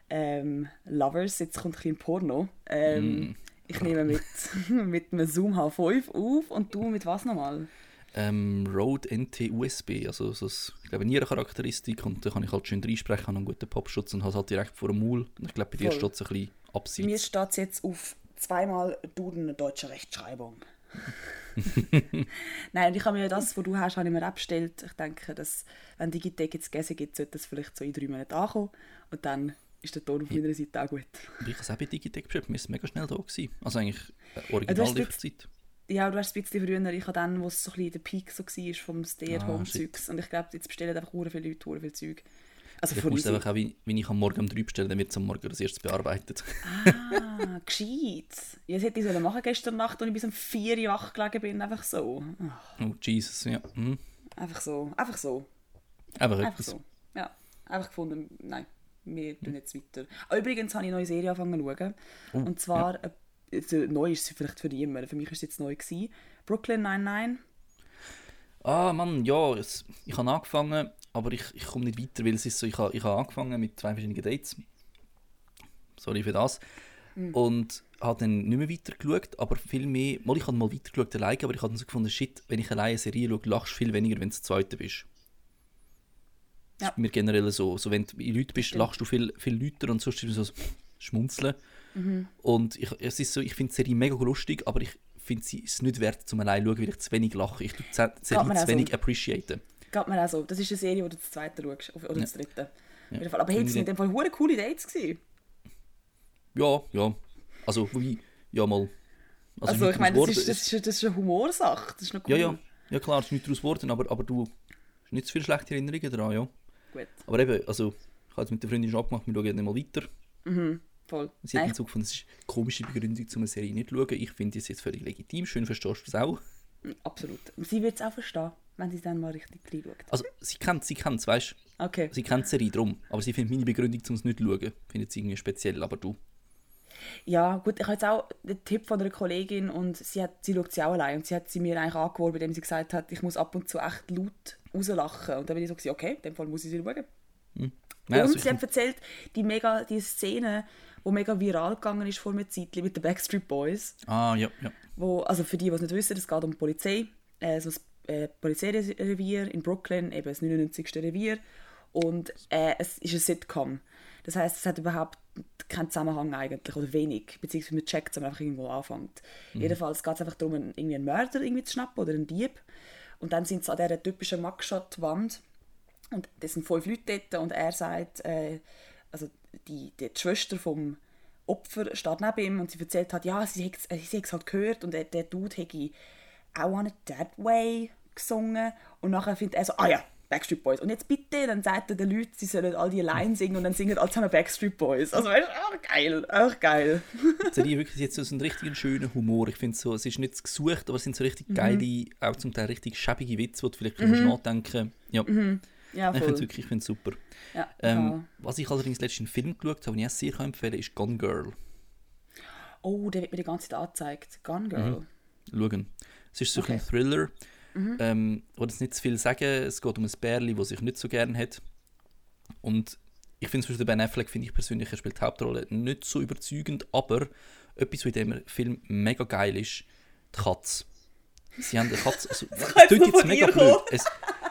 ähm, Lovers, jetzt kommt ein bisschen Porno. Ähm, Mm. Ich nehme mit, mit einem Zoom H5 auf und du mit was nochmal? ähm, Rode NT USB, also so das, ich glaube, Nierencharakteristik und da kann ich halt schön reinsprechen, habe einen guten Popschutz und habe es halt direkt vor dem Maul. Und ich glaube, bei dir steht es ein bisschen Bei mir abseits. steht es jetzt auf zweimal Duden deutsche Rechtschreibung. Nein, und ich habe mir das, was du hast, habe ich mir abgestellt. Ich denke, dass, wenn Digitec jetzt Gäse gibt, sollte das vielleicht so in drei Monaten ankommen. Und dann ist der Ton auf meiner Seite auch gut. Und ich habe es auch bei Digitec beschrieben, wir sind mega schnell da gewesen. Also eigentlich äh, Originallieferzeit. Ja, du hast es ein bisschen früher, ich habe dann, wo es so ein bisschen der Peak so war vom Stay-at-Home-Zeugs. Und ich glaube, jetzt bestellen einfach hure viele Leute hure viel Zeug. Also Ich muss uns. einfach auch, wie, wenn ich am Morgen um 3 bestelle, dann wird es am Morgen als erstes bearbeitet. Ah, gescheit. Ja, das hätte ich machen gestern Nacht, als ich bis um 4 Uhr wach gelegen bin. Einfach so. Ach, Oh, Jesus, ja. Hm. Einfach so. Einfach so. Einfach Einfach so. Ja, einfach gefunden, nein, wir tun jetzt weiter. Ah, übrigens habe ich eine neue Serie angefangen zu schauen. Oh, Und zwar, äh, also, neu ist sie vielleicht für niemanden, für mich ist sie jetzt neu gewesen. Brooklyn 99. Ah, Mann, ja, es, ich habe angefangen aber ich, ich komme nicht weiter, weil es ist so, ich habe ich ha angefangen mit zwei verschiedenen Dates. Sorry für das. Mhm. Und habe dann nicht mehr weitergeschaut, aber viel mehr, mal ich habe mal weitergeschaut alleine, aber ich habe dann so gefunden, shit, wenn ich alleine eine Serie schaue, lachst du viel weniger, wenn du zweite bist. Das Ja. ist mir generell so, so wenn du bei Leuten bist, lachst du viel, viel lauter und sonst es so schmunzeln. Mhm. Und ich, es ist so, ich finde die Serie mega lustig, aber ich finde sie ist nicht wert, zum allein zu schauen, weil ich zu wenig lache. Ich tue die Serie zu so. wenig appreciaten. Geht mir auch so. Das ist eine Serie, wo du das zweite schaust. Oder das dritte. Ja. Auf jeden Fall. Aber hey, das sind ich- in dem Fall hure coole Dates gewesen. Ja, ja. Also, wie, ja mal. Also, nicht ich meine, das ist, geworden. das, ist, das ist eine Humorsache. Das ist noch cool. Ja, ja. Ja klar, es ist nicht daraus geworden, aber, aber du hast nicht so viele schlechte Erinnerungen daran, ja. Gut. Aber eben, also, ich habe jetzt mit der Freundin schon abgemacht, wir schauen jetzt nicht mal weiter. Mhm. Voll. Sie hat so gefunden, es ist eine komische Begründung, um eine Serie nicht zu schauen. Ich finde es jetzt völlig legitim, schön verstehst du es auch. Absolut. Sie wird es auch verstehen, wenn sie es dann mal richtig reinschaut. Also, sie kennt sie kennt es, weißt du. Okay. Sie kennt die Serie drum, aber sie findet meine Begründung, um es nicht zu schauen, findet sie irgendwie speziell, aber du. Ja, gut, ich habe jetzt auch den Tipp von einer Kollegin und sie, hat, sie schaut sie auch allein und sie hat sie mir eigentlich angeworben, indem sie gesagt hat, ich muss ab und zu echt laut rauslachen. Und dann bin ich so, gewesen, okay, in dem Fall muss ich sie schauen. Nein, und also sie hat erzählt, die, mega, die Szene, die mega viral gegangen ist vor einer Zeit mit den Backstreet Boys. ah, ja, ja. Wo, also für die, die es nicht wissen, es geht um die Polizei. Äh, so ein äh, Polizeirevier in Brooklyn, eben das 99. Revier. Und äh, es ist ein Sitcom. Das heißt, es hat überhaupt keinen Zusammenhang eigentlich, oder wenig. Beziehungsweise man checkt es, wenn man einfach irgendwo anfängt. Jedenfalls geht es einfach darum, einen, irgendwie einen Mörder irgendwie zu schnappen oder einen Dieb. Und dann sind sie an dieser typischen Mugshot-Wand. Und das sind fünf Leute dort und er sagt, äh, also die, die, Schwester vom Opfer steht neben ihm und sie erzählt hat, ja, sie hat äh, sie hat's halt gehört und der, der Dude hätte I Want It That Way gesungen und nachher findet er so, ah ja, Backstreet Boys. Und jetzt bitte, dann sagt er den Leuten, sie sollen all die Lines singen und dann singen alle zusammen Backstreet Boys. Also weißt du, auch geil, auch geil. Die Serie wirklich jetzt so einen richtig schönen Humor. Ich finde so, es ist nicht gesucht, aber es sind so richtig geile, auch zum Teil richtig schäbige Witze, wo du vielleicht mhm. nachdenken Ja, Ja, ich finde es wirklich ich find's super. Ja, Ähm, was ich allerdings letztens einen Film geschaut habe, den ich sehr empfehlen kann, ist Gone Girl. Oh, der wird mir die ganze Zeit angezeigt. Gone Girl. Schauen. Es ist so Okay. ein Thriller. Ähm, ich will jetzt nicht zu viel sagen. Es geht um ein Bärli, das sich nicht so gern hat. Und ich finde es für Ben Affleck, finde ich persönlich, er spielt die Hauptrolle nicht so überzeugend, aber etwas, was in diesem Film mega geil ist, die Katze. Sie haben eine Katze. Also, jetzt klingt jetzt mega blöd. Es,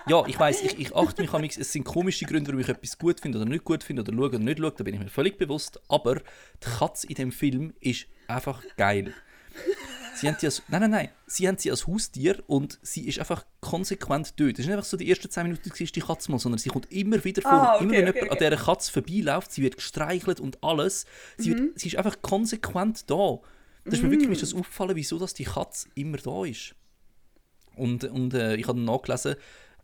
ja, ich weiß, ich, ich achte mich an mich, es sind komische Gründe, warum ich etwas gut finde oder nicht gut finde oder schaue oder nicht schaue, da bin ich mir völlig bewusst. Aber die Katze in dem Film ist einfach geil. Sie haben sie als, nein, nein, nein. Sie haben sie als Haustier und sie ist einfach konsequent dort. Es ist nicht einfach so, die ersten 10 Minuten siehst die Katze mal, sondern sie kommt immer wieder vor. Ah, okay, immer wenn okay, jemand okay. an dieser Katze vorbeiläuft, sie wird gestreichelt und alles. Sie, Mhm. wird, sie ist einfach konsequent da. Das ist mir wirklich ist das aufgefallen, wieso dass die Katze immer da ist. Und, und äh, ich habe dann nachgelesen,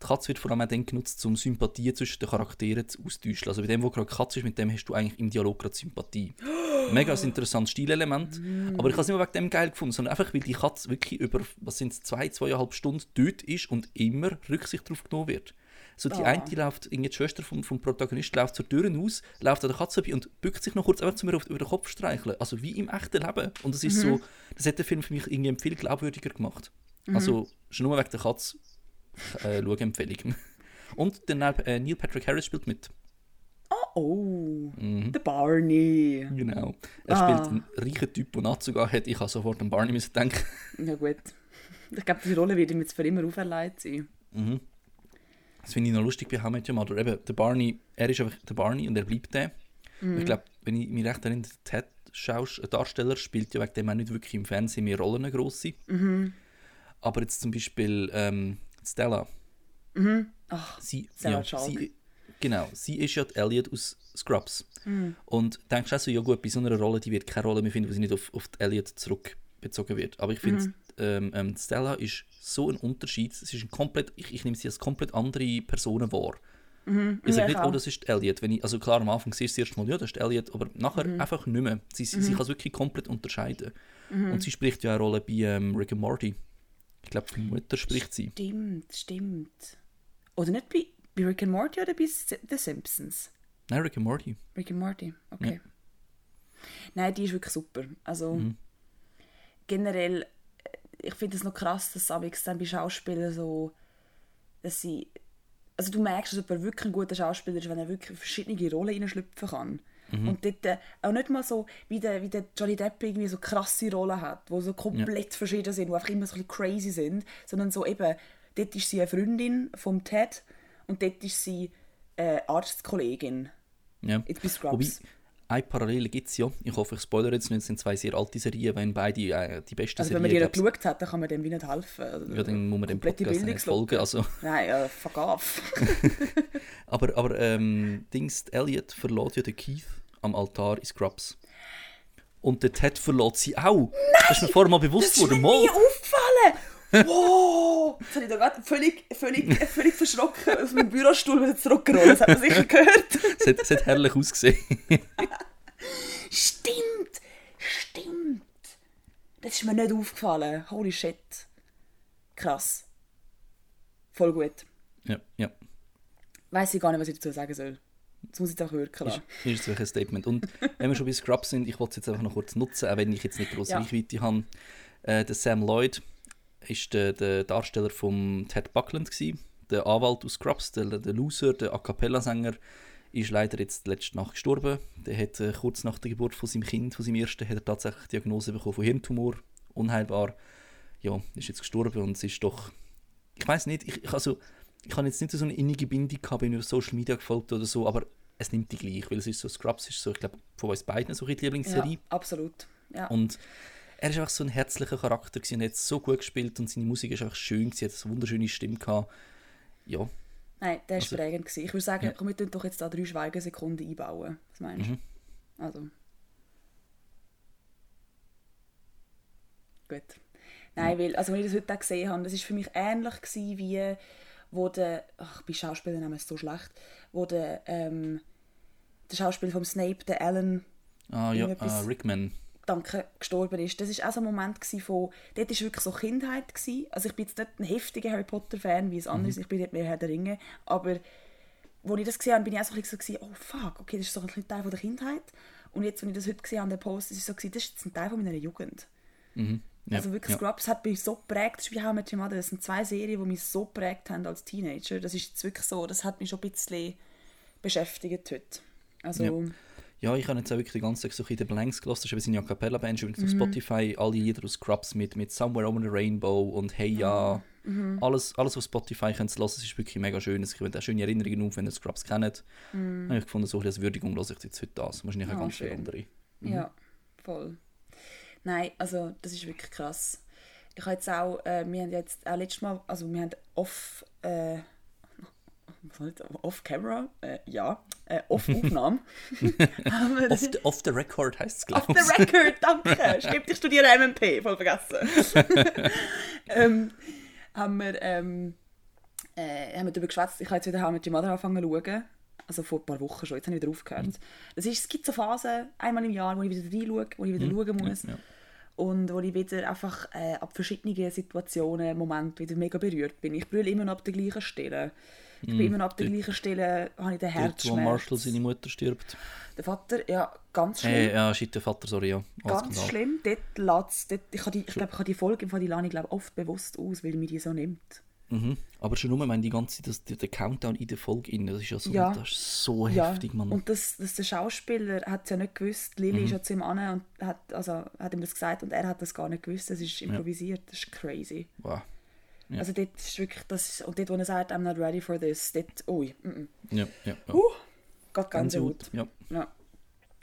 die Katze wird vor allem auch dann genutzt, um Sympathie zwischen den Charakteren zu austauschen. Also bei dem, wo gerade Katze ist, mit dem hast du eigentlich im Dialog gerade Sympathie. Mega ein interessantes Stilelement. Aber ich habe es nicht wegen dem geil gefunden, sondern einfach, weil die Katze wirklich über, was sind es, zwei, zweieinhalb Stunden dort ist und immer Rücksicht darauf genommen wird. So die Ah. eine die läuft, die Schwester vom, vom Protagonist läuft zur Tür aus, läuft an der Katze vorbei und bückt sich noch kurz einfach zu mir auf, über den Kopf streicheln. Also wie im echten Leben. Und das ist Mhm. so, das hat den Film für mich irgendwie viel glaubwürdiger gemacht. Also schon nur wegen der Katze äh, Schauempfehlung. Und der Neil, äh, Neil Patrick Harris spielt mit. Oh, oh. Mhm. der Barney. Genau. Er Ah. spielt einen reichen Typ, der Anzug hat. Ich habe sofort an Barney müssen denken. Ja gut. Ich glaube, die Rolle wird ihm jetzt für immer auferlegt sein. Mhm. Das finde ich noch lustig bei How Met Your Mother. Eben, der Barney, er ist einfach der Barney und er bleibt der. Ich glaube, wenn ich mich recht erinnere, Ted Schausch, ein Darsteller spielt ja wegen dem auch nicht wirklich im Fernsehen mehr Rollen eine grosse. Aber jetzt zum Beispiel ähm, Stella. Ach, Sie, Sarah ja, sie, genau, sie ist ja die Elliot aus Scrubs. Und denkst du auch so, ja gut, bei so einer Rolle, die wird keine Rolle mehr finden, weil sie nicht auf, auf die Elliot zurückbezogen wird. Aber ich finde, ähm, ähm, Stella ist so ein Unterschied. Es ist ein komplett, ich, ich nehme sie als komplett andere Personen wahr. Ich Ja, sage ich nicht, oh, das ist Elliot. Wenn ich, also klar, am Anfang siehst du das erste Mal, ja, das ist Elliot, aber nachher einfach nicht mehr. Sie, sie, sie kann es wirklich komplett unterscheiden. Und sie spricht ja eine Rolle bei ähm, Rick and Morty. Ich glaube, die Mutter spricht sie. stimmt, stimmt. Oder nicht bei, bei Rick and Morty oder bei The Simpsons? Nein, Rick and Morty. Rick and Morty, okay. Nein, die ist wirklich super. Also Mhm. generell, äh, ich finde es noch krass, dass amigs dann bei Schauspielern so, dass sie, also du merkst, dass jemand wirklich ein guter Schauspieler ist, wenn er wirklich verschiedene Rollen reinschlüpfen kann. Und dort äh, auch nicht mal so, wie der, wie der Johnny Depp irgendwie so krasse Rollen hat, die so komplett verschieden sind, die einfach immer so ein bisschen crazy sind, sondern so eben, dort ist sie eine Freundin vom Ted und dort ist sie äh, Arztkollegin. Ja. Jetzt bei Scrubs. Wobei, eine Parallele gibt es ja. Ich hoffe, ich spoilere jetzt nicht. Es sind zwei sehr alte Serien, wenn beide äh, die besten Also wenn man die geschaut hat, dann kann man dem wie nicht helfen. Ja, dann muss man dem Podcast nicht folgen. Also. Nein, äh, fuck off. Aber, aber ähm, Dings, Elliot verlässt ja den Keith am Altar in Scrubs. Und der Ted verlässt sie auch. Das ist mir vorher mal bewusst Das ist mir nie aufgefallen. Wow! Jetzt habe ich da gerade völlig, völlig, völlig verschrocken aus meinem Bürostuhl wieder zurückgerollt. Das hat man sicher gehört. Es hat, es hat herrlich ausgesehen. Stimmt! Stimmt! Das ist mir nicht aufgefallen. Holy shit. Krass. Voll gut. ja, ja. Weiß ich gar nicht, was ich dazu sagen soll. Das muss ich auch wirken Ist, lassen. ist wirklich ein Statement. Und wenn wir schon bei Scrubs sind, ich wollte es jetzt einfach noch kurz nutzen, auch wenn ich jetzt nicht große Ja. Reichweite habe. Äh, der Sam Lloyd ist der, der Darsteller von Ted Buckland gsi, der Anwalt aus Scrubs, der, der Loser, der A cappella-Sänger, ist leider jetzt letzte Nacht gestorben. Der hat äh, kurz nach der Geburt von seinem Kind, von seinem ersten, hat er tatsächlich die Diagnose bekommen von Hirntumor, unheilbar. Ja, ist jetzt gestorben und es ist doch, ich weiß nicht, ich, ich also ich habe jetzt nicht so eine innige Bindung gehabt, bin über Social Media gefolgt oder so, aber es nimmt die gleich, weil es ist so, Scrubs ist so, ich glaube, von uns beiden so die Lieblingsserie. Ja, absolut. Ja. Und er ist einfach so ein herzlicher Charakter gewesen und er hat so gut gespielt und seine Musik ist einfach schön gewesen, er hat eine wunderschöne Stimme gehabt. Ja, Nein, der war Also- prägend. gewesen. Ich würde sagen, Ja. komm, wir doch jetzt da drei Schweigesekunden einbauen. Was meinst du? Mhm. Also. Gut. Nein, weil, also, als ich das heute auch gesehen habe, das war für mich ähnlich gewesen, wie wo der, ach, bei Schauspielern ist so schlecht, wo der, ähm, der Schauspieler vom Snape, der Alan, ah, ja ah, Rickman. danke, gestorben ist. Das war auch so ein Moment von, dort war wirklich so Kindheit. Gewesen. Also ich bin jetzt nicht ein heftiger Harry Potter-Fan, wie es andere ist, ich bin dort mehr Herr der Ringe, aber als ich das gesehen habe, bin ich auch so ein bisschen so, oh fuck, okay, das ist so ein Teil von der Kindheit. Und jetzt, als ich das heute gesehen habe, den Post, das ist so, das ist jetzt ein Teil von meiner Jugend. Mhm. Ja, also wirklich, ja. Scrubs hat mich so geprägt, das ist wie How I Met Your Mother, das sind zwei Serien, die mich so geprägt haben als Teenager. Das ist jetzt wirklich so, das hat mich schon ein bisschen beschäftigt heute. Also, Ja. Ja, ich habe jetzt auch wirklich die ganze Zeit so bisschen den Blanks gelassen. Das ist seine A Cappella Band, übrigens auf Mhm. Spotify. Alle Lieder aus Scrubs mit, mit Somewhere Over the Rainbow und Hey Ja. Mhm. Alles, alles auf Spotify könnt ihr hören. Es ist wirklich mega schön. Es gibt auch schöne Erinnerungen auf, wenn ihr Scrubs kennt. Habe ich gefunden, so ein als Würdigung lasse ich jetzt heute das. Wahrscheinlich auch Mhm. Ah, ganz schön. andere. Ja, voll. Nein, also das ist wirklich krass. Ich habe jetzt auch, äh, wir haben jetzt auch letztes Mal, also wir haben off, äh, off camera, äh, ja, äh, off Aufnahme. Off the, off the Record heisst es, Off glaube the ich. record, danke. Stimmt, ich studiere MMP, voll vergessen. ähm, haben wir, ähm, äh, haben wir darüber geschwätzt, ich habe jetzt wieder Met Your Mother angefangen zu schauen. Also vor ein paar Wochen schon, jetzt habe ich wieder aufgehört. Mhm. Das ist, es gibt so Phasen, einmal im Jahr, wo ich wieder reinschaue, wo ich wieder schauen muss. Mhm. Ja, ja. Und wo ich wieder einfach äh, ab verschiedenen Situationen, Momenten wieder mega berührt bin. Ich brülle immer noch ab der gleichen Stelle. Ich bin immer noch ab der dort- gleichen Stelle, habe ich den Mhm. Dort, wo Herzschmerz. Marshall seine Mutter stirbt. Der Vater, ja, ganz schlimm. Äh, ja, shit, der Vater, sorry, ja. Oh, Ganz schlimm. Dort lässt's, dort, ich, die, ich glaube, ich habe die Folge von die lade ich glaube oft bewusst aus, weil mir die so nimmt. Mhm. Aber schon nur, wenn die ganze Zeit, das, der Countdown in der Folge das ist ja so, Ja. das ist so Ja, heftig, Mann. und das, das der Schauspieler hat es ja nicht gewusst. Lili Mhm. ist ja zu ihm an und hat, also, hat ihm das gesagt und er hat das gar nicht gewusst. Das ist improvisiert. Das ist crazy. wow. Ja. Also dort ist wirklich das, und dort, wo er sagt, I'm not ready for this, dort, ui, mm, mm. Ja, ja, ja. Uh, Geht ganz gut. gut. Ja. Ja.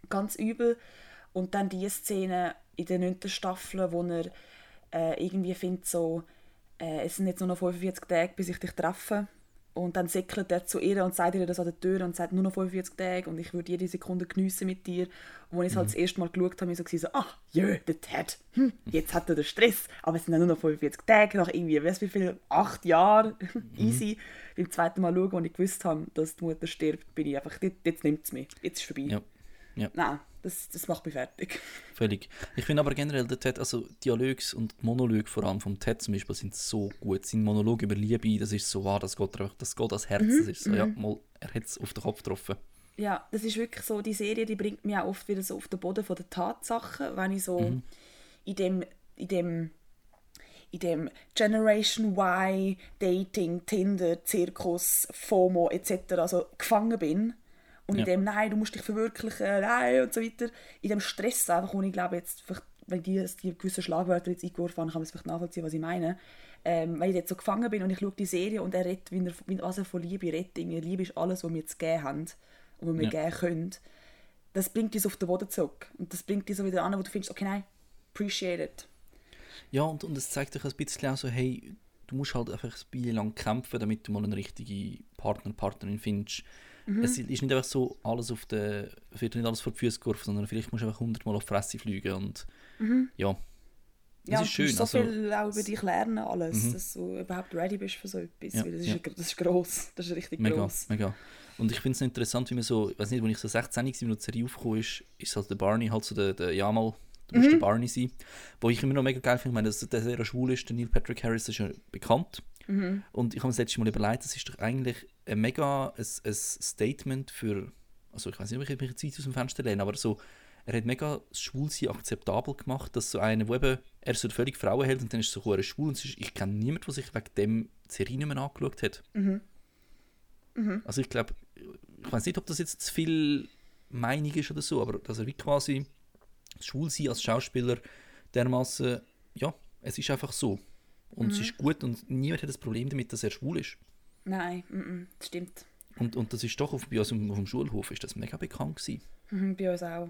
Ganz übel. Und dann die Szene in der 9. Staffel, wo er äh, irgendwie findet, so, äh, es sind jetzt nur noch 45 Tage, bis ich dich treffe. Und dann säckelt er zu ihr und sagt ihr das an der Tür und sagt nur noch 45 Tage und ich würde jede Sekunde geniessen mit dir. Und als ich es halt das erste Mal geschaut habe, war ich so, so ach, jö, der Ted, hm, jetzt hat er den Stress. Aber es sind ja nur noch 45 Tage, nach irgendwie, weißt du wie viel, acht Jahren, easy. Beim zweiten Mal schauen, als ich gewusst habe, dass die Mutter stirbt, bin ich einfach, jetzt, jetzt nimmt es mich, jetzt ist es vorbei. Ja. Ja. Nein, das, das macht mich fertig. Völlig. Ich finde aber generell, der Ted, also Dialogs und Monologe vor allem vom Ted zum Beispiel sind so gut. Sein Monolog über Liebe, das ist so wahr, das geht, einfach, das geht ans Herz. Mhm, Das ist so, ja, mal, er hat es auf den Kopf getroffen. Ja, das ist wirklich so, die Serie, die bringt mich auch oft wieder so auf den Boden von der Tatsachen, wenn ich so Mhm. in dem, in dem in dem Generation Y, Dating, Tinder, Zirkus, FOMO etc. also gefangen bin. Und in dem, nein, du musst dich verwirklichen, nein und so weiter. In dem Stress einfach, und ich glaube jetzt, wenn die, die gewissen Schlagwörter jetzt eingeworfen haben, kann man es vielleicht nachvollziehen, was ich meine. Ähm, weil ich jetzt so gefangen bin und ich schaue die Serie und er redet, wie er, was er von Liebe redet. Irgendwie, Liebe ist alles, was wir zu geben haben und was wir Ja. geben können. Das bringt uns auf den Boden zurück. Und das bringt dich so wieder an, wo du findest, okay, nein, appreciate it. Ja, und, und es zeigt dich ein bisschen auch so, hey, du musst halt einfach ein bisschen lang kämpfen, damit du mal einen richtigen Partner, Partnerin findest. Mhm. Es ist nicht einfach so alles auf der, wird nicht alles vor die Füße geworfen, sondern vielleicht musst du einfach hundertmal auf die Fresse fliegen und ja. Es Ja, ist und schön. du musst so also, viel auch über dich lernen, alles, dass du überhaupt ready bist für so etwas. Ja, weil das, ja. ist, das ist gross. Das ist richtig Mega, gross. mega. Und ich finde es interessant, wie man so, ich weiß nicht, als ich so 16 war, wie die Serie aufgekommen ist, ist halt der Barney halt so der, der ja mal, du musst der Barney sein. Wo ich immer noch mega geil finde, ich meine, dass der sehr schwul ist, der Neil Patrick Harris ist ja bekannt. Und ich habe mir das letzte Mal überlegt, das ist doch eigentlich ein mega ein, ein Statement für, also ich weiß nicht, ob ich mich jetzt weit aus dem Fenster lehne, aber so, er hat mega das Schwulsein akzeptabel gemacht, dass so einer, wo eben, er so völlig Frauen hält und dann ist er so verdammt schwul und ist, ich kenne niemanden, der sich wegen dem die Serie nicht mehr angeschaut hat. Also ich glaube, ich weiß nicht, ob das jetzt zu viel Meinung ist oder so, aber dass er wie quasi das Schwulsein als Schauspieler dermaßen, ja, es ist einfach so. Und es ist gut und niemand hat das Problem damit, dass er schwul ist. Nein, mm, das stimmt. Und, und das ist doch auf, bei uns auf dem Schulhof ist das mega bekannt gewesen. Mhm, bei uns auch.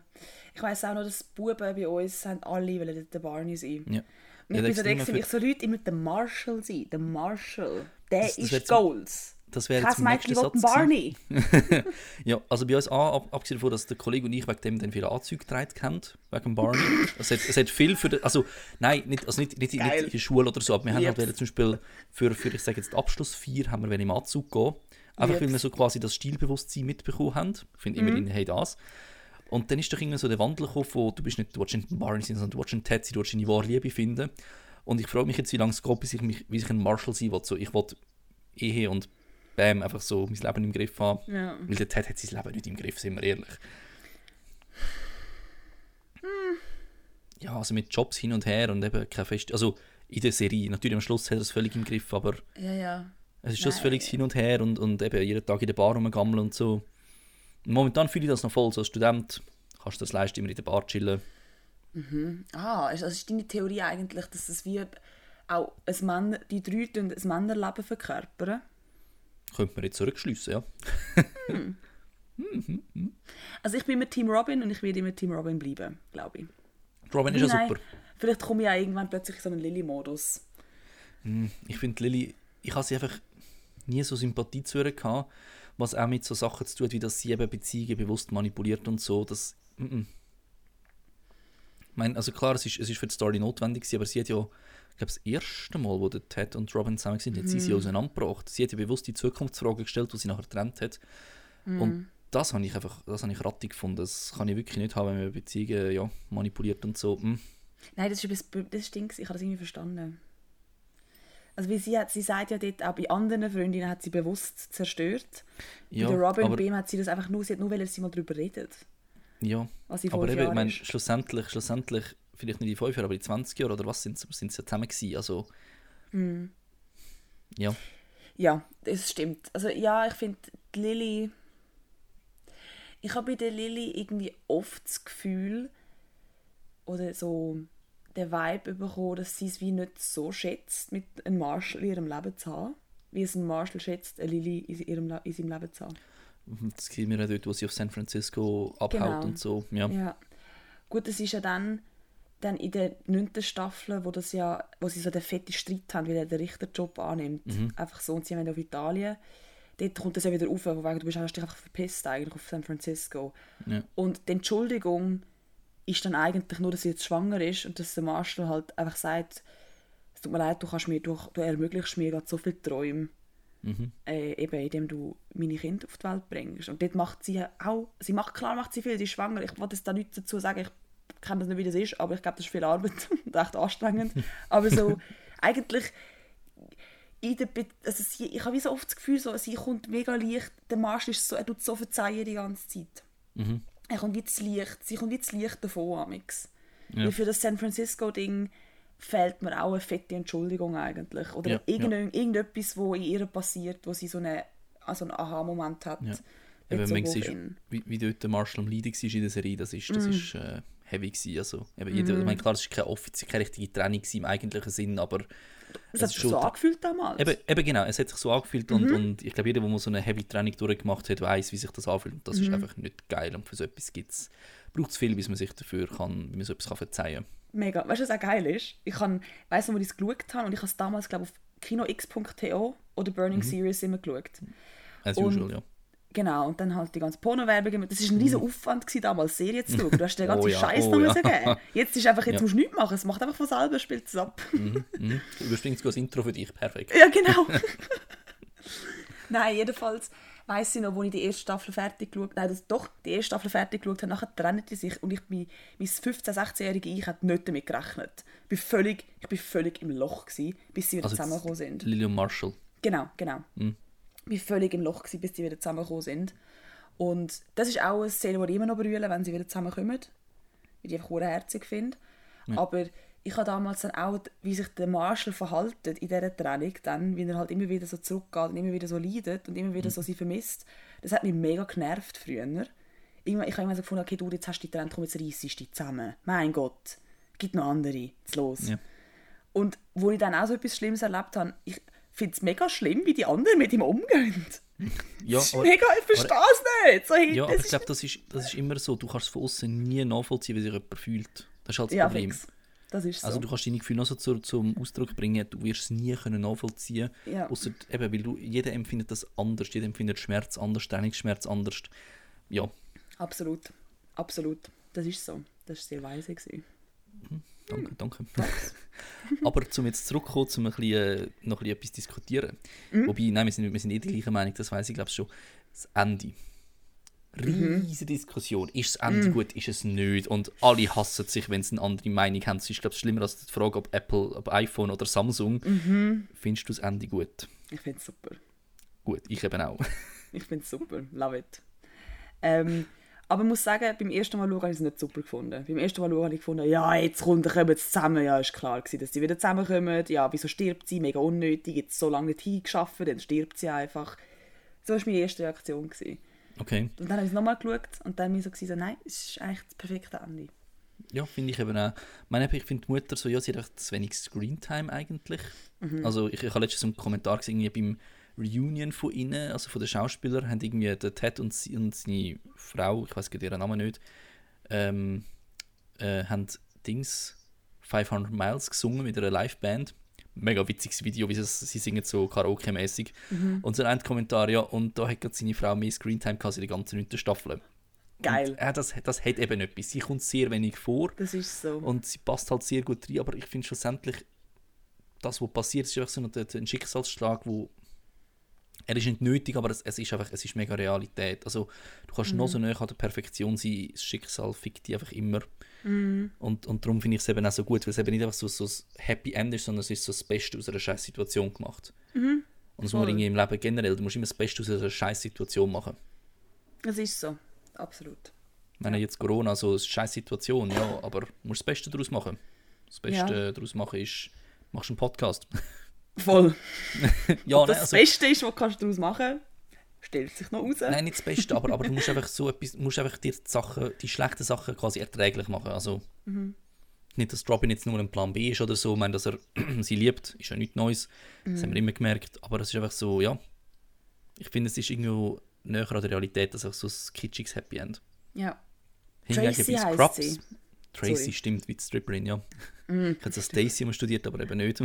Ich weiss auch noch, dass Buben bei uns haben alle wollen der Barney sein. Ja. Und Ja, ich bin so ich so Leute immer der Marshall sein. Der Marshall. Der Das- das ist Goals. Das wäre jetzt mein nächster Satz. Barney. Ja, also bei uns auch, ab- abgesehen davon, dass der Kollege und ich wegen dem dann viele Anzüge getragen haben, wegen Barney. es, hat, es hat viel für den, also nein, nicht, also nicht, nicht, nicht in der Schule oder so, aber wir haben halt zum Beispiel für, für ich sage jetzt Abschlussfeier, haben wir wollen im Anzug gehen. Einfach weil Lieb's. wir so quasi das Stilbewusstsein mitbekommen haben. Ich finde Mhm. immerhin, hey das. Und dann ist doch irgendwie so der Wandel gekommen von, du bist nicht, du willst nicht ein Barney sein, sondern du willst ein sein, du willst deine wahre Liebe finden. Und ich frage mich jetzt, wie lange es geht, bis ich, mich, bis ich ein Marshall sein will. So, ich will Ehe und Bam, einfach so mein Leben im Griff haben. Ja. Weil der Ted hat sein Leben nicht im Griff, sind wir ehrlich. Ja, also mit Jobs hin und her und eben kein Fest. Also in der Serie, natürlich am Schluss hat er es völlig im Griff, aber Ja, ja. es ist schon völlig hin und her und, und eben jeden Tag in der Bar rumgammeln und so. Momentan fühle ich das noch voll. So als Student kannst du das leisten, immer in der Bar chillen. Ah, also ist deine Theorie eigentlich, dass es wie auch ein Mann, die drei ein Männerleben verkörpern? Könnte man jetzt zurückschliessen, ja. Also ich bin immer Team Robin und ich werde immer Team Robin bleiben, glaube ich. Robin ist ja Nein, super. Vielleicht komme ich auch irgendwann plötzlich in so einen Lilly-Modus. Ich finde Lilly, ich habe sie einfach nie so Sympathie zu ihr gehabt, was auch mit so Sachen zu tun hat, wie dass sie eben Beziehungen bewusst manipuliert und so. Das, mm -mm. Ich meine, also klar, es ist, es ist für die Story notwendig aber sie hat ja, ich glaube, das erste Mal, wo der Ted und Robin zusammen sind, hat sie sie auseinandergebracht. Sie hat ja bewusst die Zukunftsfrage gestellt, die sie nachher getrennt hat. Und das habe ich einfach, das habe ich rattig gefunden. Das kann ich wirklich nicht haben, wenn man Beziehungen ja, manipuliert und so. Mm. Nein, das ist das stinkt. Ich habe das irgendwie verstanden. Also wie sie, hat, sie sagt ja dort, auch bei anderen Freundinnen hat sie bewusst zerstört. Ja, bei der Robin aber- ihm hat sie das einfach nur, sie hat nur, weil sie mal darüber redet. Ja, aber eben, ich meine, schlussendlich, schlussendlich, vielleicht nicht in fünf Jahren, aber in 20 Jahren oder was sind sie ja zusammen gewesen, also... Hm. Ja, Ja, das stimmt. Also ja, ich finde, die Lilly... Ich habe bei der Lilly irgendwie oft das Gefühl, oder so den Vibe bekommen, dass sie es wie nicht so schätzt, mit einem Marshall in ihrem Leben zu haben, wie es ein Marshall schätzt, eine Lilly in, ihrem, Le- in seinem Leben zu haben. das sehen wir ja dort, wo sie auf San Francisco abhaut Genau. und so, ja. Ja. Gut, es ist ja dann, dann in der neunten Staffel, wo, das ja, wo sie so den fetten Streit haben, weil er den Richterjob annimmt. Einfach so, und sie wollen auf Italien. Dort kommt das ja wieder auf, wo wegen, du bist hast dich einfach verpisst eigentlich auf San Francisco. Ja. Und die Entschuldigung ist dann eigentlich nur, dass sie jetzt schwanger ist und dass der Marshall halt einfach sagt, es tut mir leid, du, kannst mir, du, du ermöglichst mir gerade so viele Träume, äh, eben indem du meine Kinder auf die Welt bringst. Und dort macht sie ja auch, sie macht, klar macht sie viel, sie ist schwanger, ich wollte jetzt da nichts dazu sagen, ich kenne das nicht, wie das ist, aber ich glaube, das ist viel Arbeit und echt anstrengend. aber so, eigentlich in der Be also sie, ich habe wie so oft das Gefühl, so, sie kommt mega leicht, der Marshall ist so, er tut so verzeihen die ganze Zeit. Er kommt wie zu leicht, sie kommt wie zu leicht davon, amix. Ja. Weil für das San Francisco-Ding fehlt mir auch eine fette Entschuldigung eigentlich. Oder Ja, irgend, irgendetwas, wo in ihr passiert, wo sie so eine, also einen Aha-Moment hat. Ja. Eben, so man sieht, wie, wie dort der Marshall am Leiden war in der Serie, das ist, das Mhm. ist äh, heavy gewesen. Also, eben jeder, ich meine, klar, es war keine, offiziell, keine richtige Training im eigentlichen Sinn, aber Es es hat sich so angefühlt damals. Eben, eben genau, es hat sich so angefühlt Mhm. und, und ich glaube, jeder, der mal so eine Heavy-Training durchgemacht hat, weiß, wie sich das anfühlt. Und Mhm. das ist einfach nicht geil. Und für so etwas gibt's, braucht es viel, bis man sich dafür kann, wie man so etwas kann verzeihen Mega. Weißt du, was auch geil ist? Ich kann, weiss noch, wo ich es geschaut habe und ich habe es damals, glaube ich, auf kinox.to oder Burning Series immer geschaut. As Und- usual, ja. Genau, und dann halt die ganze Porno-Werbung. Das war ein riesen Aufwand, gewesen, damals Serie zu schauen. Du hast den ganzen Oh ja, Scheiß oh noch ja. geben. Jetzt ist einfach, jetzt Ja. musst du nichts machen. Es macht einfach von selber, spielt es ab. Mhm. Du überspringst das Intro für dich, perfekt. ja, genau. Nein, jedenfalls weiss ich noch, wo ich die erste Staffel fertig geschaut Nein, das, doch, die erste Staffel fertig geschaut habe, nachher trennen die sich und ich bin, mein 15-, 16-jährige Ich hat nicht damit gerechnet. Ich bin völlig, ich bin völlig im Loch gewesen, bis sie wieder Also zusammengekommen sind. Und Marshall. Genau, genau. Mhm. Ich war völlig im Loch, gewesen, bis sie wieder zusammengekommen sind. Und das ist auch eine Szene, die ich immer noch brüllen, wenn sie wieder zusammenkommen. Weil ich einfach herzig finde. Aber ich habe damals dann auch, wie sich der Marshall verhaltet in dieser Trennung, dann, wie er halt immer wieder so zurückgeht und immer wieder so leidet und immer wieder so sie vermisst, das hat mich mega genervt früher. Irgendwann, ich habe immer so gefunden, okay, du, jetzt hast du die getrennt, komm, jetzt reissest du dich zusammen. Mein Gott, gibt noch andere, jetzt los. Ja. Und wo ich dann auch so etwas Schlimmes erlebt habe, ich finde es mega schlimm, wie die anderen mit ihm umgehen. Ja, aber, mega, ich verstehe es nicht. So, hey, ja, aber ich glaube, das ist, das ist immer so. Du kannst von außen nie nachvollziehen, wie sich jemand fühlt. Das ist halt das ja, Problem. fix. Das ist so. Also du kannst deine Gefühle noch so zu, zum Ausdruck bringen, du wirst es nie können nachvollziehen Ja. Eben, weil du, jeder empfindet das anders, jeder empfindet Schmerz anders, Trainingsschmerz anders. Ja, Absolut. Absolut. Das ist so. Das war sehr weise. Gewesen. Danke, danke. Aber um jetzt zurückzukommen, um ein bisschen, äh, noch ein bisschen etwas diskutieren. Mhm. Wobei, nein, wir sind, wir sind eh die gleiche Meinung, das weiß ich glaube schon. Das Ende. Mhm. Riesige Diskussion. Ist das Ende gut, ist es nicht? Und alle hassen sich, wenn sie eine andere Meinung haben. Es ist, glaube ich, schlimmer als die Frage, ob Apple, ob iPhone oder Samsung. Mhm. Findest du das Ende gut? Ich finde es super. Gut, ich eben auch. Ich finde es super. Love it. Ähm, aber ich muss sagen, beim ersten Mal schauen habe ich es nicht super gefunden. Beim ersten Mal schauen habe ich gefunden, ja, jetzt kommen, sie zusammen. Ja, ist klar gewesen, dass sie wieder zusammenkommen. Ja, wieso stirbt sie? Mega unnötig. Jetzt so lange nicht hingeschafft, dann stirbt sie einfach. So war meine erste Reaktion. Gewesen. Okay. Und dann habe ich es nochmal geschaut und dann bin ich so, so nein, es ist eigentlich das perfekte Ende. Ja, finde ich eben auch. Ich meine, ich finde die Mutter so, ja, sie hat echt zu wenig Screentime eigentlich. Mhm. Also ich, ich habe letztens einen Kommentar gesehen, irgendwie beim Reunion von ihnen, also von den Schauspielern, haben irgendwie der Ted und, sie, und seine Frau, ich weiß ihren Namen nicht, ähm, äh, haben Dings 500 Miles gesungen mit einer Liveband. Mega witziges Video, wie sie, sie singen so Karaoke-mäßig. Mhm. Und so ein Kommentar, ja, und da hat gerade seine Frau mehr Screentime als in der ganzen neunten Staffel. Geil. Und, äh, das, das hat eben etwas. Sie kommt sehr wenig vor. Das ist so. Und sie passt halt sehr gut rein, aber ich finde schlussendlich, das, was passiert, ist einfach so ein, ein Schicksalsschlag, wo er ist nicht nötig, aber es, es ist einfach, es ist mega Realität. Also du kannst noch so näher an der Perfektion sein, das Schicksal fickt dich einfach immer. Und, und darum finde ich es eben auch so gut, weil es eben nicht einfach so, so ein Happy End ist, sondern es ist so das Beste aus einer scheiß Situation gemacht. Und das muss man im Leben generell, du musst immer das Beste aus einer scheiß Situation machen. Das ist so. Absolut. Ich meine, jetzt Corona, so eine scheiß Situation, ja, aber du musst das Beste daraus machen. Das Beste Ja. daraus machen ist, machst einen Podcast. Voll. ja, das nein, also, Beste ist, was kannst du daraus machen stellt sich noch raus. nein, nicht das Beste, aber, aber du musst einfach so etwas, musst einfach dir die Sachen, die schlechten Sachen quasi erträglich machen. Also, Mhm. nicht, dass Robin jetzt nur ein Plan B ist oder so, ich meine, dass er sie liebt, ist ja nichts Neues, das Mhm. haben wir immer gemerkt, aber es ist einfach so, ja, ich finde, es ist irgendwo näher an der Realität, als auch so ein kitschiges Happy End. Ja. Hingegen Tracy bei Scrubs. Tracy Sorry. stimmt, wie die Stripperin, ja. Mm. Ich habe so Stacy immer studiert, aber eben nicht.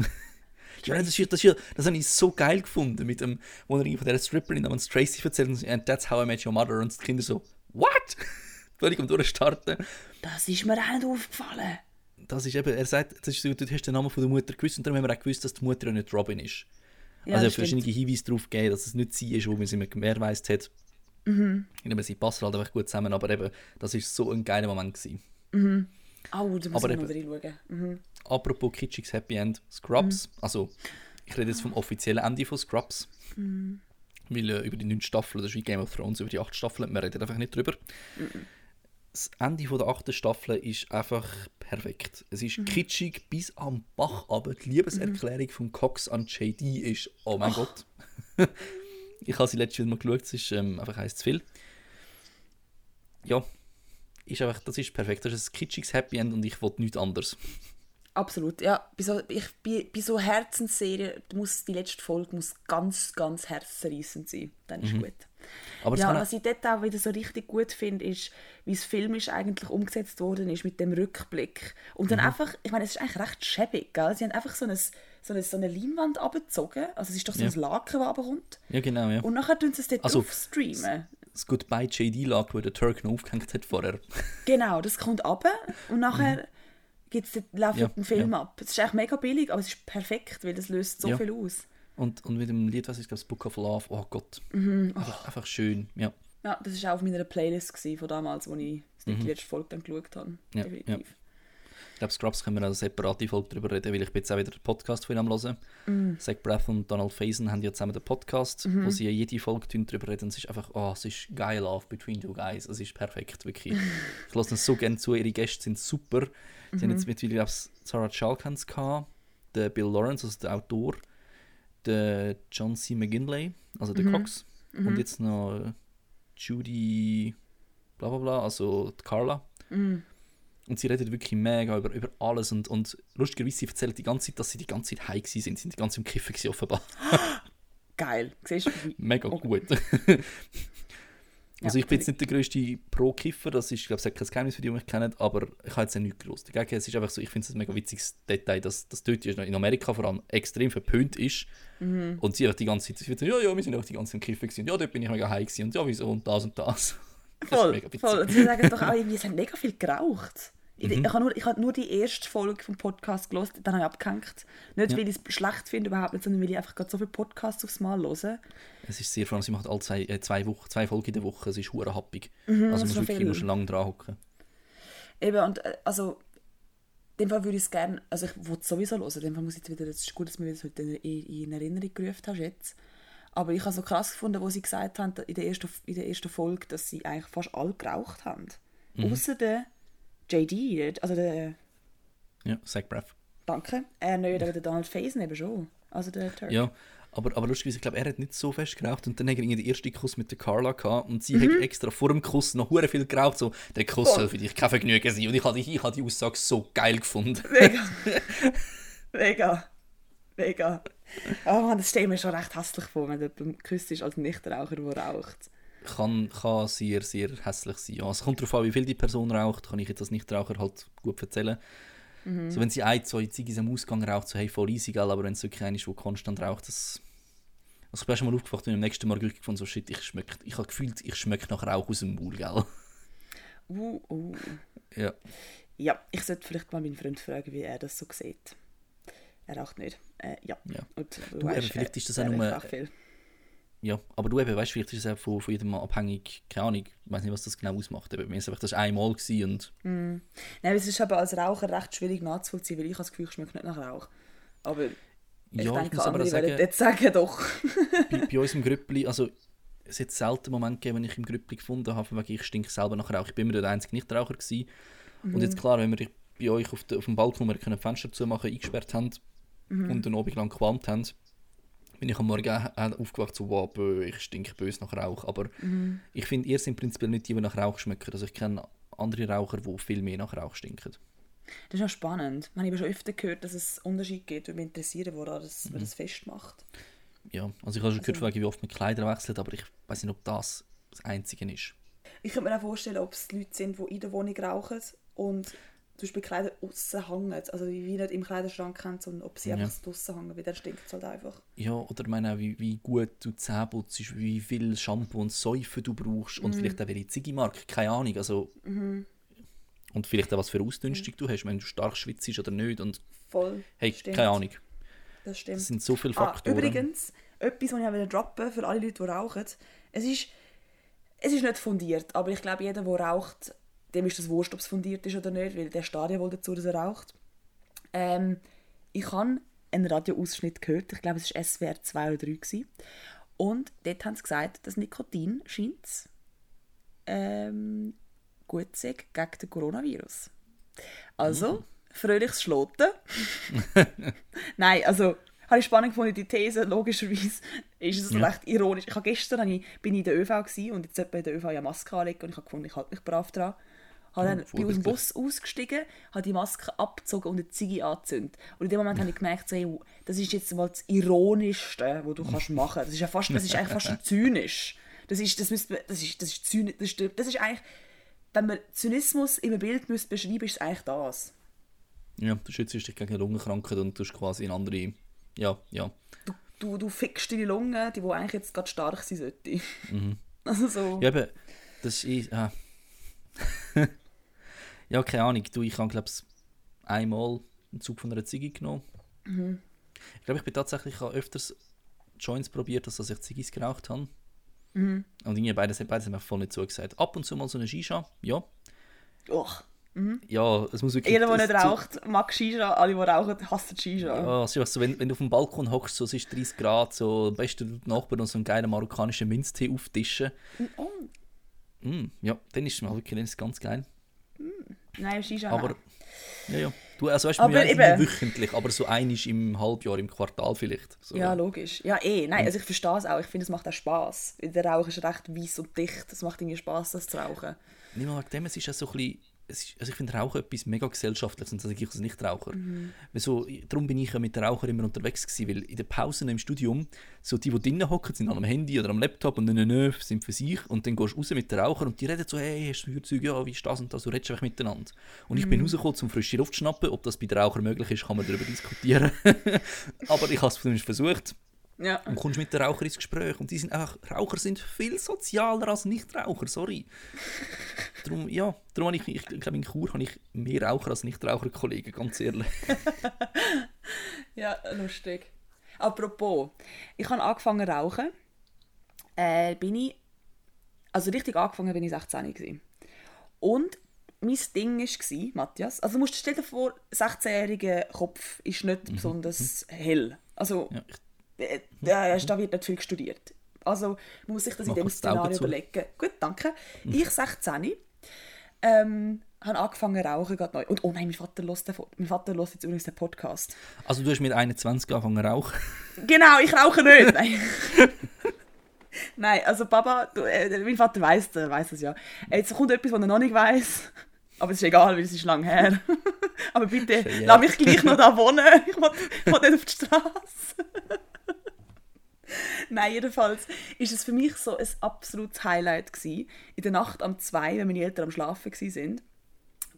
Ja, das, ist, das, ist, das habe ich so geil gefunden, mit dem, wo er von der Stripperin namens Tracy erzählt und and that's how I met your mother und die Kinder so, what? Völlig am Durchstarten. Das ist mir auch nicht aufgefallen. Das ist eben, er sagt, das ist du hast den Namen von der Mutter gewusst und darum haben wir auch gewusst, dass die Mutter ja nicht Robin ist. Ja, also er verschiedene. Hinweise darauf gegeben, dass es nicht sie ist, wo man sie gewährleistet hat. Mhm. Eben, sie passen halt einfach gut zusammen, aber eben, das ist so ein geiler Moment gewesen. Oh, da muss Aber ich noch reinschauen. Mhm. Apropos kitschiges Happy End, Scrubs. Also, ich rede jetzt vom offiziellen Ende von Scrubs. Weil äh, über die neun Staffeln, das ist wie Game of Thrones, über die acht Staffeln, wir reden einfach nicht drüber. das Ende von der achten Staffel ist einfach perfekt. Es ist kitschig bis am Bach, aber die Liebeserklärung von Cox an JD ist, oh mein Gott. ich habe sie letztes Mal geschaut, es ist ähm, einfach eins zu viel. Ja, ist einfach, das ist perfekt. Das ist ein kitschiges Happy End und ich wollte nichts anderes. Absolut, ja. Bei so, ich, bei, bei so Herzensserien muss die letzte Folge muss ganz, ganz herzzerreißend sein. Dann ist gut. Aber es Ja, was ich dort auch wieder so richtig gut finde, ist, wie es filmisch eigentlich umgesetzt worden ist mit dem Rückblick. Und dann einfach, ich meine, es ist eigentlich recht schäbig, gell? Sie haben einfach so eine, so eine, so eine Leinwand abgezogen. Also es ist doch so Ja. ein Laken, das runterkommt. ja, genau, ja. Und nachher tun sie es dort Also- streamen. Das Goodbye JD lag, wo der Turk noch aufgehängt hat vorher. Genau, das kommt ab und nachher gibt's dort, läuft Mhm. Ja, ein Film ja. ab. Es ist eigentlich mega billig, aber es ist perfekt, weil das löst so Ja. viel aus. Und, und mit dem Lied, was ist das, Book of Love, oh Gott. Mhm. Einfach, einfach schön, ja. Ja, das war auch auf meiner Playlist von damals, wo ich die letzte Folge dann geschaut habe. Mhm. Definitiv. Ich glaube, Scrubs können wir eine separate Folge darüber reden, weil ich bin jetzt auch wieder den Podcast von ihnen am hören. Mm. Zach Braff und Donald Faison haben ja zusammen den Podcast, Mhm. wo sie jede Folge darüber reden. Es ist einfach, oh, es ist geil Love between two guys. Es ist perfekt, wirklich. ich lasse es so gerne zu. Ihre Gäste sind super. Sie haben Mhm. jetzt glaube ich, Sarah Chalkans gehabt, der Bill Lawrence, also der Autor, der John C. McGinley, also Mhm. der Cox, und jetzt noch Judy, bla bla bla, also die Carla. Mhm. Und sie redet wirklich mega über, über alles und, und lustigerweise, sie erzählt die ganze Zeit, dass sie die ganze Zeit high sind. Sie sind die ganze Zeit im Kiffen gewesen, offenbar. Geil. Siehst du? Mega Okay. gut. also Ja, ich bin jetzt nicht der grösste Pro-Kiffer, das ist, glaube ich, kein Geheimnis für die, die mich kennen, aber ich habe jetzt ja nichts groß dagegen. Es ist einfach so, ich finde es ein mega witziges Detail, dass das dort in Amerika vor allem extrem verpönt ist. Mhm. Und sie einfach die ganze Zeit, sie wird so, ja, ja, wir sind auch die ganze Zeit im Kiffen gewesen. Ja, dort bin ich mega high gewesen. Und ja, wieso und das und das. Voll, voll. Und sie sagen doch auch irgendwie, sie haben mega viel geraucht. Ich, Mhm. ich habe nur, ich habe nur die erste Folge vom Podcast gelesen, dann habe ich abgehängt. Nicht, Ja. weil ich es schlecht finde, überhaupt nicht, sondern weil ich einfach gerade so viele Podcasts aufs Mal höre. Es ist sehr, vor allem, sie macht alle zwei, äh, zwei, Wochen, zwei Folgen in der Woche, es ist hure happig. Mhm, also musst noch wirklich viel. musst lange dran hocken. Eben, und äh, also, in dem Fall würde ich es gerne, also ich wollte es sowieso hören, in dem Fall muss ich jetzt wieder, es ist gut, dass du mir das heute in, in Erinnerung gerufen hast jetzt. Aber ich habe so krass gefunden, wo sie gesagt haben, in der ersten, in der ersten Folge, dass sie eigentlich fast alle geraucht haben. Mhm. Außer der JD, also der, Ja, Zach Braff. danke, er nicht, aber der Donald Faison eben schon. Also der Turk. Ja, aber, aber lustigerweise, ich glaube, er hat nicht so fest geraucht und dann hat er den ersten Kuss mit der Carla gehabt und sie Mhm. hat extra vor dem Kuss noch hure viel geraucht, so, der Kuss Voll. soll für dich kein Vergnügen sein und ich habe die, ich habe die Aussage so geil gefunden. Mega. Mega. Mega. Oh man, das stelle ich mir schon recht hässlich vor, wenn jemand geküsst ist als Nichtraucher, der raucht. Kann, kann sehr, sehr hässlich sein. Ja, es kommt darauf an, wie viel die Person raucht, kann ich jetzt als Nichtraucher halt gut erzählen. Mhm. So, wenn sie ein, zwei Ziggis am Ausgang raucht, so hey, voll easy, gell, aber wenn es wirklich einer ist, der konstant raucht, das... Also ich bin schon mal aufgewacht und am nächsten Mal wirklich gefunden, so shit, ich schmeck, ich habe gefühlt, ich schmecke nach Rauch aus dem Maul, gell. Uh, uh. Ja. Ja, ich sollte vielleicht mal meinen Freund fragen, wie er das so sieht. Er raucht nicht. Äh, ja. Ja. Und, Du, eben, vielleicht ist das auch nur- viel. Ja, aber du eben, weißt du, vielleicht ist es auch von, von jedem Mal abhängig, keine Ahnung, ich weiß nicht, was das genau ausmacht. Eben, mir ist einfach das einmal und Nein, aber es ist aber als Raucher recht schwierig nachzuvollziehen, weil ich das Gefühl, ich schmecke nicht nach Rauch. Aber ich ja, ich denke, aber andere sagen, jetzt sagen, doch. bei, bei uns im Grüppli, also es hat selten Moment gegeben, wenn ich im Grüppli gefunden habe, weil ich stinke selber nach Rauch. Ich bin immer der einzige Nichtraucher gewesen. Und jetzt klar, wenn wir bei euch auf, de, auf dem Balkon wir können Fenster zumachen, eingesperrt haben und den Abend lang gequalmt haben, bin ich am Morgen auch- auch aufgewacht so, wow, bö, ich stinke böse nach Rauch. Aber ich finde, ihr sind prinzipiell nicht die, die nach Rauch schmecken. Also ich kenne andere Raucher, die viel mehr nach Rauch stinken. Das ist ja spannend. Ich habe schon öfter gehört, dass es Unterschied gibt. Würde mich interessieren, woran das, Mhm. das festmacht. Ja, also ich habe schon gehört, von wegen, wie oft man Kleider wechselt, aber ich weiß nicht, ob das das Einzige ist. Ich könnte mir auch vorstellen, ob es Leute sind, die in der Wohnung rauchen und zum Beispiel Kleider außen hängen. Also wie wie nicht im Kleiderschrank haben, sondern ob sie Ja. einfach draußen hängen, weil dann stinkt es halt einfach. Ja, oder ich meine auch, wie, wie gut du Zähne putzt, wie viel Shampoo und Säufe du brauchst und vielleicht auch welche Ziggy-Marke, keine Ahnung. Also, Und vielleicht auch, was für Ausdünstung du hast, wenn du stark schwitzt oder nicht. Und Voll. hey, Stimmt. keine Ahnung. Das stimmt. Das sind so viele Ah, Faktoren. übrigens, etwas, was ich auch droppen für alle Leute, die rauchen. Es ist, es ist nicht fundiert, aber ich glaube, jeder, der raucht, dem ist das wurscht, ob es fundiert ist oder nicht, weil der Stadion wohl dazu, dass er raucht. Ähm, ich habe einen Radioausschnitt gehört, ich glaube, es war SWR 2 oder 3. Gewesen. Und dort haben sie gesagt, dass Nikotin scheint ähm, gut sei gegen den Coronavirus. Also, fröhliches Schloten. Nein, also, habe ich spannend gefunden, die These, logischerweise ist es Ja. recht ironisch. Ich habe gestern bin ich in der ÖV und jetzt sollte man in der ÖV ja Maske anlegen und ich habe gefunden, ich halte mich brav dran. Habe dann bin aus dem. Bus ausgestiegen, habe die Maske abgezogen und eine Ziege angezündet. Und in dem Moment habe ich gemerkt, so, hey, das ist jetzt mal das Ironischste, was du kannst machen kannst. Das ist ja fast, das ist eigentlich fast schon zynisch. Das ist, das müsste, das ist, das ist zynisch, das ist, das ist eigentlich, wenn man Zynismus in einem Bild müsste beschreiben, ist es eigentlich das. Ja, du schützt dich gegen Lungenkrankheit und tust quasi in andere. Ja, ja. Du, du, du fickst deine Lunge, die, die eigentlich jetzt gerade stark sein sollte. Also so. Ja, eben, das ist. Äh. ja, keine Ahnung. Du, ich habe, glaube ich, einmal einen Zug von einer Ziege genommen. Ich glaube, ich bin tatsächlich ich öfters Joints probiert, als dass ich Ziggis geraucht habe. Und irgendwie beides, beides haben mir voll nicht zugesagt. Ab und zu mal so eine Shisha, ja. Och. Ja, es muss wirklich. Jeder, der nicht zu- raucht, mag Shisha. Alle, die rauchen, hassen Shisha. Ja, es ist so, wenn, wenn du auf dem Balkon hockst, so, es ist 30 Grad, so, am besten die Nachbarn noch so einen geilen marokkanischen Minztee auftischen. Oh. Mm, ja, dann ist es mal wirklich ganz geil. Nein, Shisha Aber, nein. ja, ja. Du, also weißt Aber wir eben- wöchentlich, aber so einisch im Halbjahr, im Quartal vielleicht. So. Ja, logisch. Ja, eh. Nein, also ich verstehe es auch. Ich finde, es macht auch Spass. Der Rauch ist recht weiss und dicht. Es macht irgendwie Spass, das zu rauchen. Nicht mal wegen dem, es ist ja so ein bisschen, ist, also ich finde Rauchen etwas mega gesellschaftliches und das sage ich als Nichtraucher. Mhm. So, darum bin ich ja mit Rauchern immer unterwegs gewesen, weil in den Pausen im Studium, so die, die drinnen hocken, sind an einem Handy oder am Laptop und nö, sind für sich und dann gehst du raus mit den Rauchern und die reden so, hey, hast du Feuerzeug, ja, wie ist das und das, du redest einfach miteinander. Und ich bin Mhm. rausgekommen, um frische Luft zu schnappen, ob das bei den Rauchern möglich ist, kann man darüber diskutieren. Aber ich habe es zumindest versucht Ja. und kommst mit den Rauchern ins Gespräch. Und die sind einfach, Raucher sind viel sozialer als Nichtraucher, sorry. Darum, ja, darum habe ich, ich glaube in Chur habe ich mehr Raucher als Nichtraucher-Kollegen, ganz ehrlich. Ja, lustig. Apropos, ich habe angefangen zu rauchen. Äh, bin ich, also richtig angefangen bin ich 16 gewesen. Und mein Ding war, Matthias, also du musst dir stell dir vor, 16-jähriger Kopf ist nicht besonders hell. Also, Ja, ich, äh, da, da wird nicht viel studiert. Also man muss sich das in Mach dem die Augen Szenario überlegen. Gut, danke. Ich 16 ähm, habe angefangen zu rauchen gerade neu. Und oh nein, mein Vater hört den, mein Vater hört jetzt übrigens den Podcast. also du hast mit 21 angefangen zu rauchen. Genau, ich rauche nicht. Nein. Nein, also Papa, du, äh, mein Vater weiß der weiß das ja. Äh, Jetzt kommt etwas, was er noch nicht weiß. Aber es ist egal, weil es ist lang her. Aber bitte, lass mich gleich noch da wohnen. Ich will, ich will nicht auf die Straße. Nein, jedenfalls ist es für mich so ein absolutes Highlight gewesen. In der Nacht am 2, wenn meine Eltern am Schlafen sind,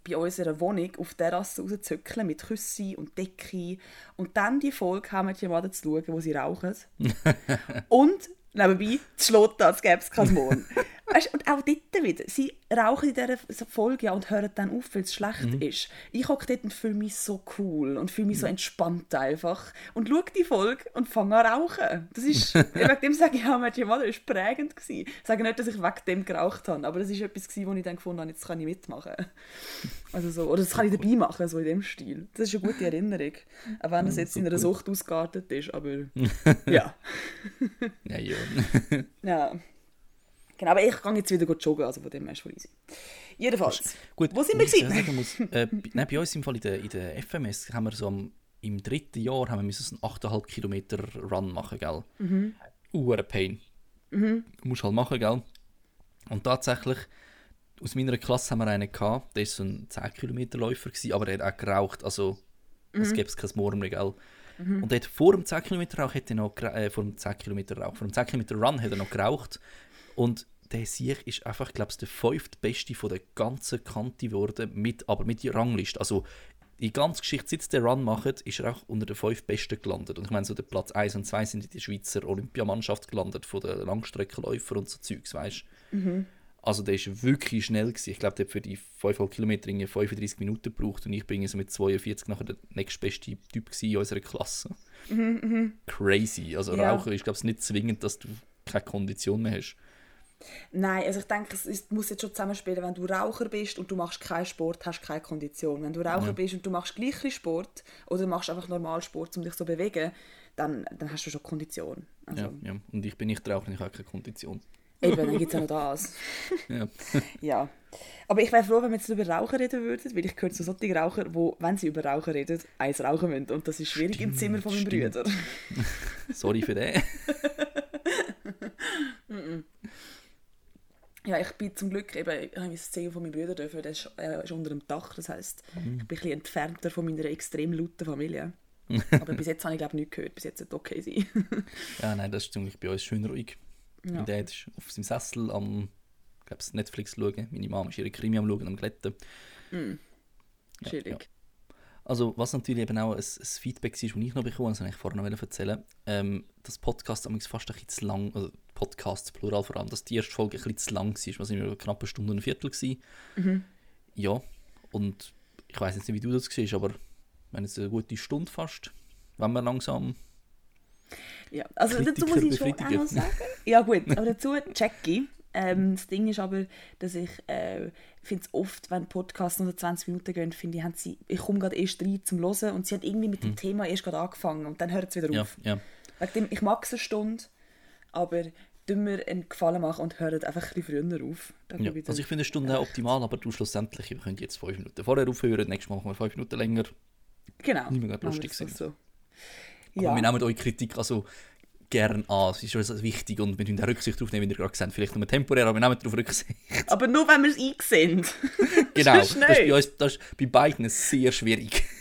bei unserer Wohnung auf der Terrasse rauszuzückeln mit Küsse und Decke und dann die Folge haben die mal zu schauen, wo sie rauchen. und nebenbei zu schlotten, als gäbe es keinen Mond. Weißt, und auch dort wieder, sie rauchen in dieser Folge ja und hören dann auf, weil es schlecht ist. Ich hocke dort und fühle mich so cool und fühle mich so entspannt einfach und schaue die Folge und fange an rauchen. Das ist, wegen dem sage ich auch, Mädchen Mother ist prägend gewesen. Ich sage nicht, dass ich wegen dem geraucht habe, aber das ist etwas gewesen, wo ich dann gefunden habe, jetzt kann ich mitmachen. Also so, oder das kann ich dabei machen, so in dem Stil. Das ist eine gute Erinnerung. Auch wenn das jetzt in einer Sucht ausgeartet ist, aber ja. Ja, ja. ja. Genau, aber ich gehe jetzt wieder joggen, also von dem her ist voll easy. Jedenfalls. Gut, Wo sind wir gewesen? muss, äh, bei- nein, bei uns im Fall in der, in der FMS haben wir so am, im dritten Jahr haben wir so einen 8,5 Kilometer Run machen, gell? Mhm. Uh, Pain. Mhm. Musst halt machen, gell? Und tatsächlich, aus meiner Klasse haben wir einen gehabt, der war so ein 10 Kilometer Läufer, gewesen, aber er hat auch geraucht, also es Mhm. gäbe kein Morgen mehr, gell? Und er hat vor dem 10 Kilometer Rauch hat er noch, äh, vor dem 10 Kilometer Rauch, vor dem 10 Kilometer Run hat er noch geraucht und der Sieg ist einfach, glaube ich, der fünftbeste von der ganzen Kante geworden, mit, aber mit der Rangliste. Also die ganze Geschichte, seit den Run macht, ist er auch unter den fünf Besten gelandet. Und ich meine, so der Platz 1 und 2 sind in der Schweizer Olympiamannschaft gelandet, von den Langstreckenläufern und so Zeugs, weißt Also der ist wirklich schnell gewesen. Ich glaube, der hat für die 5,5 Kilometer irgendwie 35 Minuten gebraucht und ich bin so mit 42 nachher der nächstbeste Typ in unserer Klasse. Crazy. Also Ja. Rauchen ist, glaube ich, nicht zwingend, dass du keine Kondition mehr hast. Nein, also ich denke, es ist, muss jetzt schon zusammenspielen, wenn du Raucher bist und du machst keinen Sport, hast du keine Kondition. Wenn du Raucher bist und du machst gleich Sport oder machst einfach normal Sport, um dich so zu bewegen, dann, dann hast du schon Kondition. Also, Ja, ja. Und ich bin nicht Raucher, ich habe keine Kondition. Eben, dann gibt es ja noch das. Ja. Ja. Aber ich wäre froh, wenn wir jetzt über Rauchen reden würden, weil ich gehöre zu solchen Rauchern, die, wenn sie über Rauchen reden, eins rauchen müssen. Und das ist schwierig im Stimmt, Zimmer von meinem. Brüder. Sorry für den. Ja, ich bin zum Glück eben, ich habe das Zehen von meinem Bruder dürfen, der ist, äh, ist unter dem Dach, das heisst, ich bin ein bisschen entfernter von meiner extrem lauten Familie. Aber bis jetzt habe ich glaube ich nichts gehört, bis jetzt sollte okay sein. Ja, nein, das ist ziemlich bei uns schön ruhig. Ja. Mein Dad ist auf seinem Sessel am glaub's, Netflix schauen. Meine Mama ist ihre Krimi am schauen, am Glätten. Ja, Chillig. ja. Also, was natürlich eben auch ein, ein Feedback war, das ich noch bekommen habe, das wollte ich vorher noch erzählen, ähm, dass Podcast amigs fast ein bisschen zu lang, also Podcasts plural vor allem, dass die erste Folge ein bisschen zu lang war, was immer knapp eine Stunde und ein Viertel. Mhm. Ja, und ich weiß jetzt nicht, wie du das siehst, aber wenn es eine gute Stunde fast, wenn wir langsam Ja, also dazu muss Kritiker ich schon auch noch sagen. Ja gut, aber dazu checke ich. Ähm, das Ding ist aber, dass ich äh, finde es oft, wenn Podcasts nur 20 Minuten gehen, finde ich, haben sie, ich komme gerade erst rein zum Hören und sie hat irgendwie mit dem Thema erst gerade angefangen und dann hört es wieder Hm. ja, auf. ja, Wegen dem, ich mag es eine Stunde, aber tun mir einen Gefallen machen und hören einfach ein bisschen früher auf. Ja. ich Also ich finde eine Stunde optimal, aber du schlussendlich, wir können jetzt fünf Minuten vorher aufhören, nächstes Mal machen wir fünf Minuten länger. genau. nicht mehr wir lustig sind. So. Aber Ja. wir nehmen eure Kritik also gern an. Es ist uns wichtig und wir nehmen auch Rücksicht darauf nehmen, wie ihr gerade habt. Vielleicht nur temporär, aber wir nehmen darauf Rücksicht. aber nur, wenn wir es einsehen. genau, das ist, bei uns, das ist bei beiden sehr schwierig.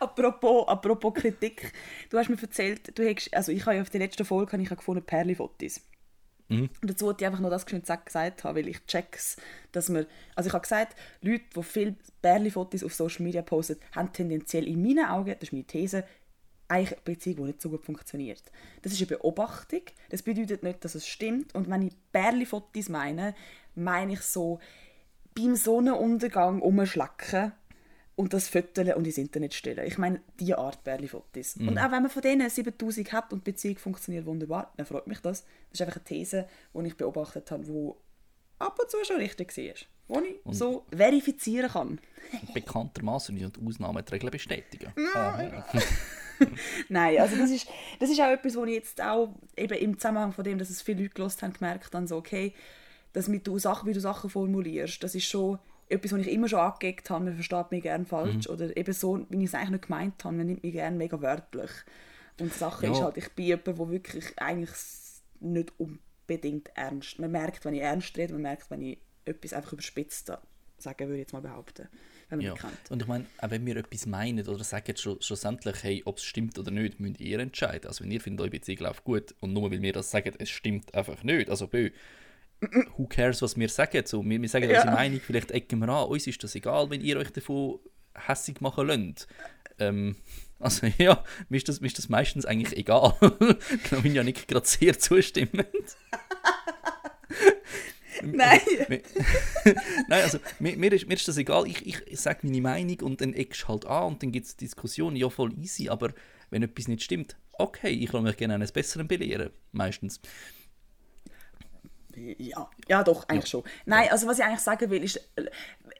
Apropos, apropos Kritik, du hast mir erzählt, du hast, also ich habe ja auf der letzten Folge ich gefunden Perli-Fotos. Mhm. Und dazu wollte ich einfach noch das geschwind gesagt gesagt haben, weil ich check's, dass man, also ich habe gesagt, Leute, die viele Perli-Fotos auf Social Media posten, haben tendenziell in meinen Augen, das ist meine These, eigentlich eine Beziehung, die nicht so gut funktioniert. Das ist eine Beobachtung, das bedeutet nicht, dass es stimmt. Und wenn ich Perli-Fotos meine, meine ich so beim Sonnenuntergang umschlacken und das Foteln und ins Internet stellen. Ich meine, diese Art Bärli-Fotos. Und auch wenn man von denen 7000 hat und die Beziehung funktioniert wunderbar, dann freut mich das. Das ist einfach eine These, die ich beobachtet habe, die ab und zu schon richtig war. Die ich so verifizieren kann. Bekanntermaßen nicht und Ausnahmen die Regeln bestätigen. Nein, also das ist, das ist auch etwas, wo ich jetzt auch eben im Zusammenhang von dem, dass es viele Leute gelost haben, gemerkt habe, so, okay, dass mit du Sachen, wie du Sachen formulierst, das ist schon etwas, was ich immer schon angeguckt habe, man versteht mich gerne falsch oder eben so, wie ich es eigentlich nicht gemeint habe, man nimmt mich gerne mega wörtlich. Und die Sache Ja. ist halt, ich bin jemand, der wirklich eigentlich nicht unbedingt ernst, man merkt, wenn ich ernst rede, man merkt, wenn ich etwas einfach überspitzt sagen würde ich jetzt mal behaupten, wenn man Ja. kennt. Und ich meine, auch wenn wir etwas meinen oder sagen schlu- schlussendlich, hey, ob es stimmt oder nicht, müsst ihr entscheiden. Also wenn ihr findet, eure Beziehung läuft gut und nur weil wir das sagen, es stimmt einfach nicht. Also bö, who cares, was wir sagen? So, wir, wir sagen Ja. unsere Meinung, vielleicht ecken wir an, uns ist das egal, wenn ihr euch davon hässig machen lasst. Ähm, also ja, mir ist, das, mir ist das meistens eigentlich egal. da bin ich ja nicht gerade sehr zustimmend. Nein! Nein, also mir, mir, ist, mir ist das egal. Ich, ich sage meine Meinung und dann eckst halt an und dann gibt es Diskussionen. Ja, voll easy, aber wenn etwas nicht stimmt, okay, ich lasse mich gerne eines Besseren belehren. Meistens. Ja, ja doch, eigentlich schon. Nein, also was ich eigentlich sagen will, ist,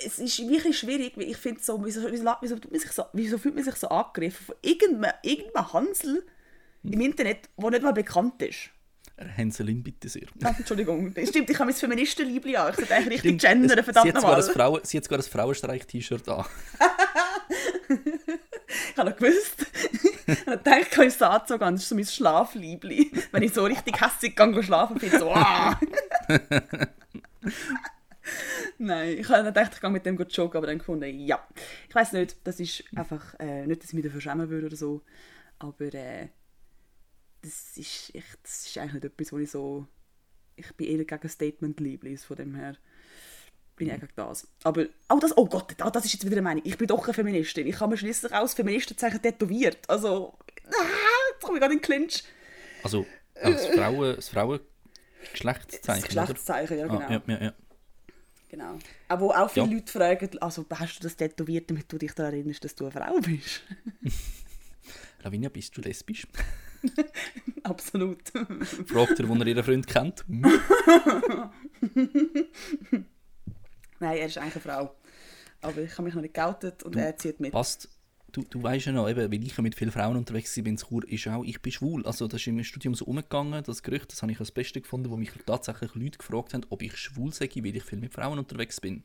es ist wirklich schwierig, weil ich finde so, wieso, wieso, wieso, tut man sich so, wieso fühlt man sich so angegriffen von irgendeinem, irgendeinem Hansel im Internet, der nicht mal bekannt ist. Hänselin, bitte sehr. Ah, Entschuldigung, stimmt, ich habe mein Feministenliebli an. Ich sollte eigentlich richtig Stimmt, gendern, verdammt nochmal. sie hat sogar ein Frauenstreich-T-Shirt an. Ich habe noch gewusst. ich habe gedacht, ich kann es anzogen, das ist so mein Schlafliebli. Wenn ich so richtig hässlich gehe schlafen, bin ich so, «Ah!» Nein, ich habe gedacht, ich gehe mit dem gut joggen, aber dann gefunden, ja. Ich weiß nicht, das ist einfach, äh, nicht, dass ich mich dafür schämen würde oder so, aber äh, das, ist, ich, das ist eigentlich nicht etwas, wo ich so, ich bin eher gegen Statement-Lieblis, von dem her bin ich gegen das. Aber, oh, das, oh Gott, ah, das ist jetzt wieder eine Meinung. Ich bin doch eine Feministin. Ich habe mir schließlich auch das Feministenzeichen tätowiert. Also, ah, jetzt komme ich gerade in den Clinch. Also, das Frauen, das Frauengeschlechtszeichen, Das oder? Geschlechtszeichen, ja, genau. Ah, ja, ja, ja. genau. Aber wo auch viele Ja. Leute fragen, also hast du das tätowiert, damit du dich daran erinnerst, dass du eine Frau bist? Lavinia, bist du lesbisch? Absolut. Fragt er, wo er ihren Freund kennt. Nein, er ist eigentlich eine Frau. Aber ich habe mich noch nicht geoutet und er zieht mit. Passt, Du, du weißt ja noch, eben, weil ich ja mit vielen Frauen unterwegs war in Chur, ist auch, ich bin schwul. Also das ist im Studium so umgegangen, das Gerücht, das habe ich als Beste gefunden, wo mich tatsächlich Leute gefragt haben, ob ich schwul sei, weil ich viel mit Frauen unterwegs bin.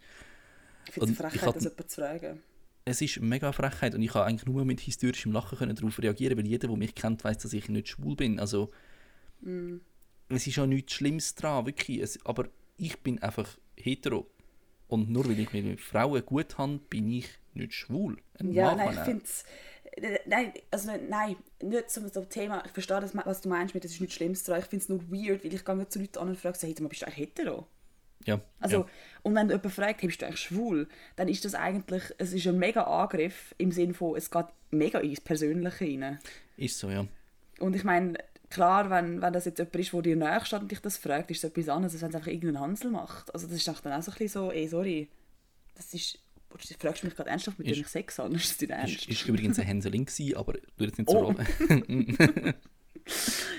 Ich finde es Frechheit, das jemand zu fragen. Es ist mega Frechheit und ich habe eigentlich nur mit hysterischem Lachen können darauf reagieren, weil jeder, der mich kennt, weiß, dass ich nicht schwul bin. Also Mm. es ist ja nichts Schlimmes dran, wirklich. Es, aber ich bin einfach hetero. Und nur weil ich mich mit Frauen gut habe, bin ich nicht schwul. Ein Ja, nein, ich finde es. Nein, also nein, nicht zum so Thema. Ich verstehe, das, was du meinst mit, das ist nichts Schlimmes dran. Ich finde es nur weird, weil ich gehe zu Leuten an und frage, hey, bist du eigentlich hetero? Ja, Also, ja. und wenn jemand fragt, hey, bist du eigentlich schwul, dann ist das eigentlich, es ist ein mega Angriff im Sinne von, es geht mega ins Persönliche rein. ist so, ja. Und ich meine, klar, wenn, wenn das jetzt jemand ist, der dir näher steht und dich das fragt, ist es etwas anderes, als wenn es einfach irgendein Hansel macht. Also das ist dann auch so ein bisschen so, ey, sorry, das ist, du fragst mich gerade ernsthaft, mit Ist- dem ich Sex habe, ist das dein Ernst? Ist, ist übrigens ein Hänselin gewesen, aber du jetzt nicht so Oh.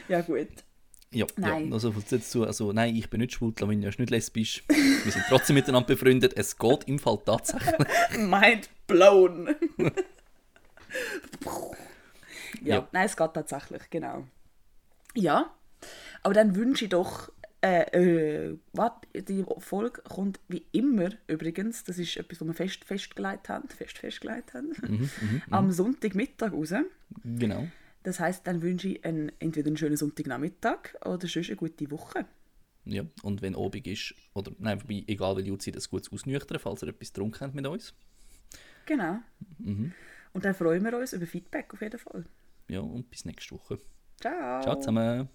Ja gut. Ja, Nein. ja, also dazu, also nein, ich bin nicht schwul, Lavinia ist nicht lesbisch. Wir sind trotzdem miteinander befreundet. Es geht im Fall tatsächlich. Mind blown. ja, Ja. nein, es geht tatsächlich, genau. Ja, aber dann wünsche ich doch, äh, äh, was, die Folge kommt wie immer übrigens, das ist etwas, was wir fest festgelegt haben, fest festgelegt haben, Mhm, am Sonntagmittag raus. Genau. Das heißt, dann wünsche ich einen, entweder einen schönen Sonntagnachmittag oder sonst eine gute Woche. Ja, und wenn Abend ist, oder nein, wobei, egal welche Uhrzeit, ein gutes Ausnüchtern, falls ihr etwas getrunken habt mit uns. Genau. Mhm. Und dann freuen wir uns über Feedback auf jeden Fall. Ja, und bis nächste Woche. Ciao. Ciao zusammen.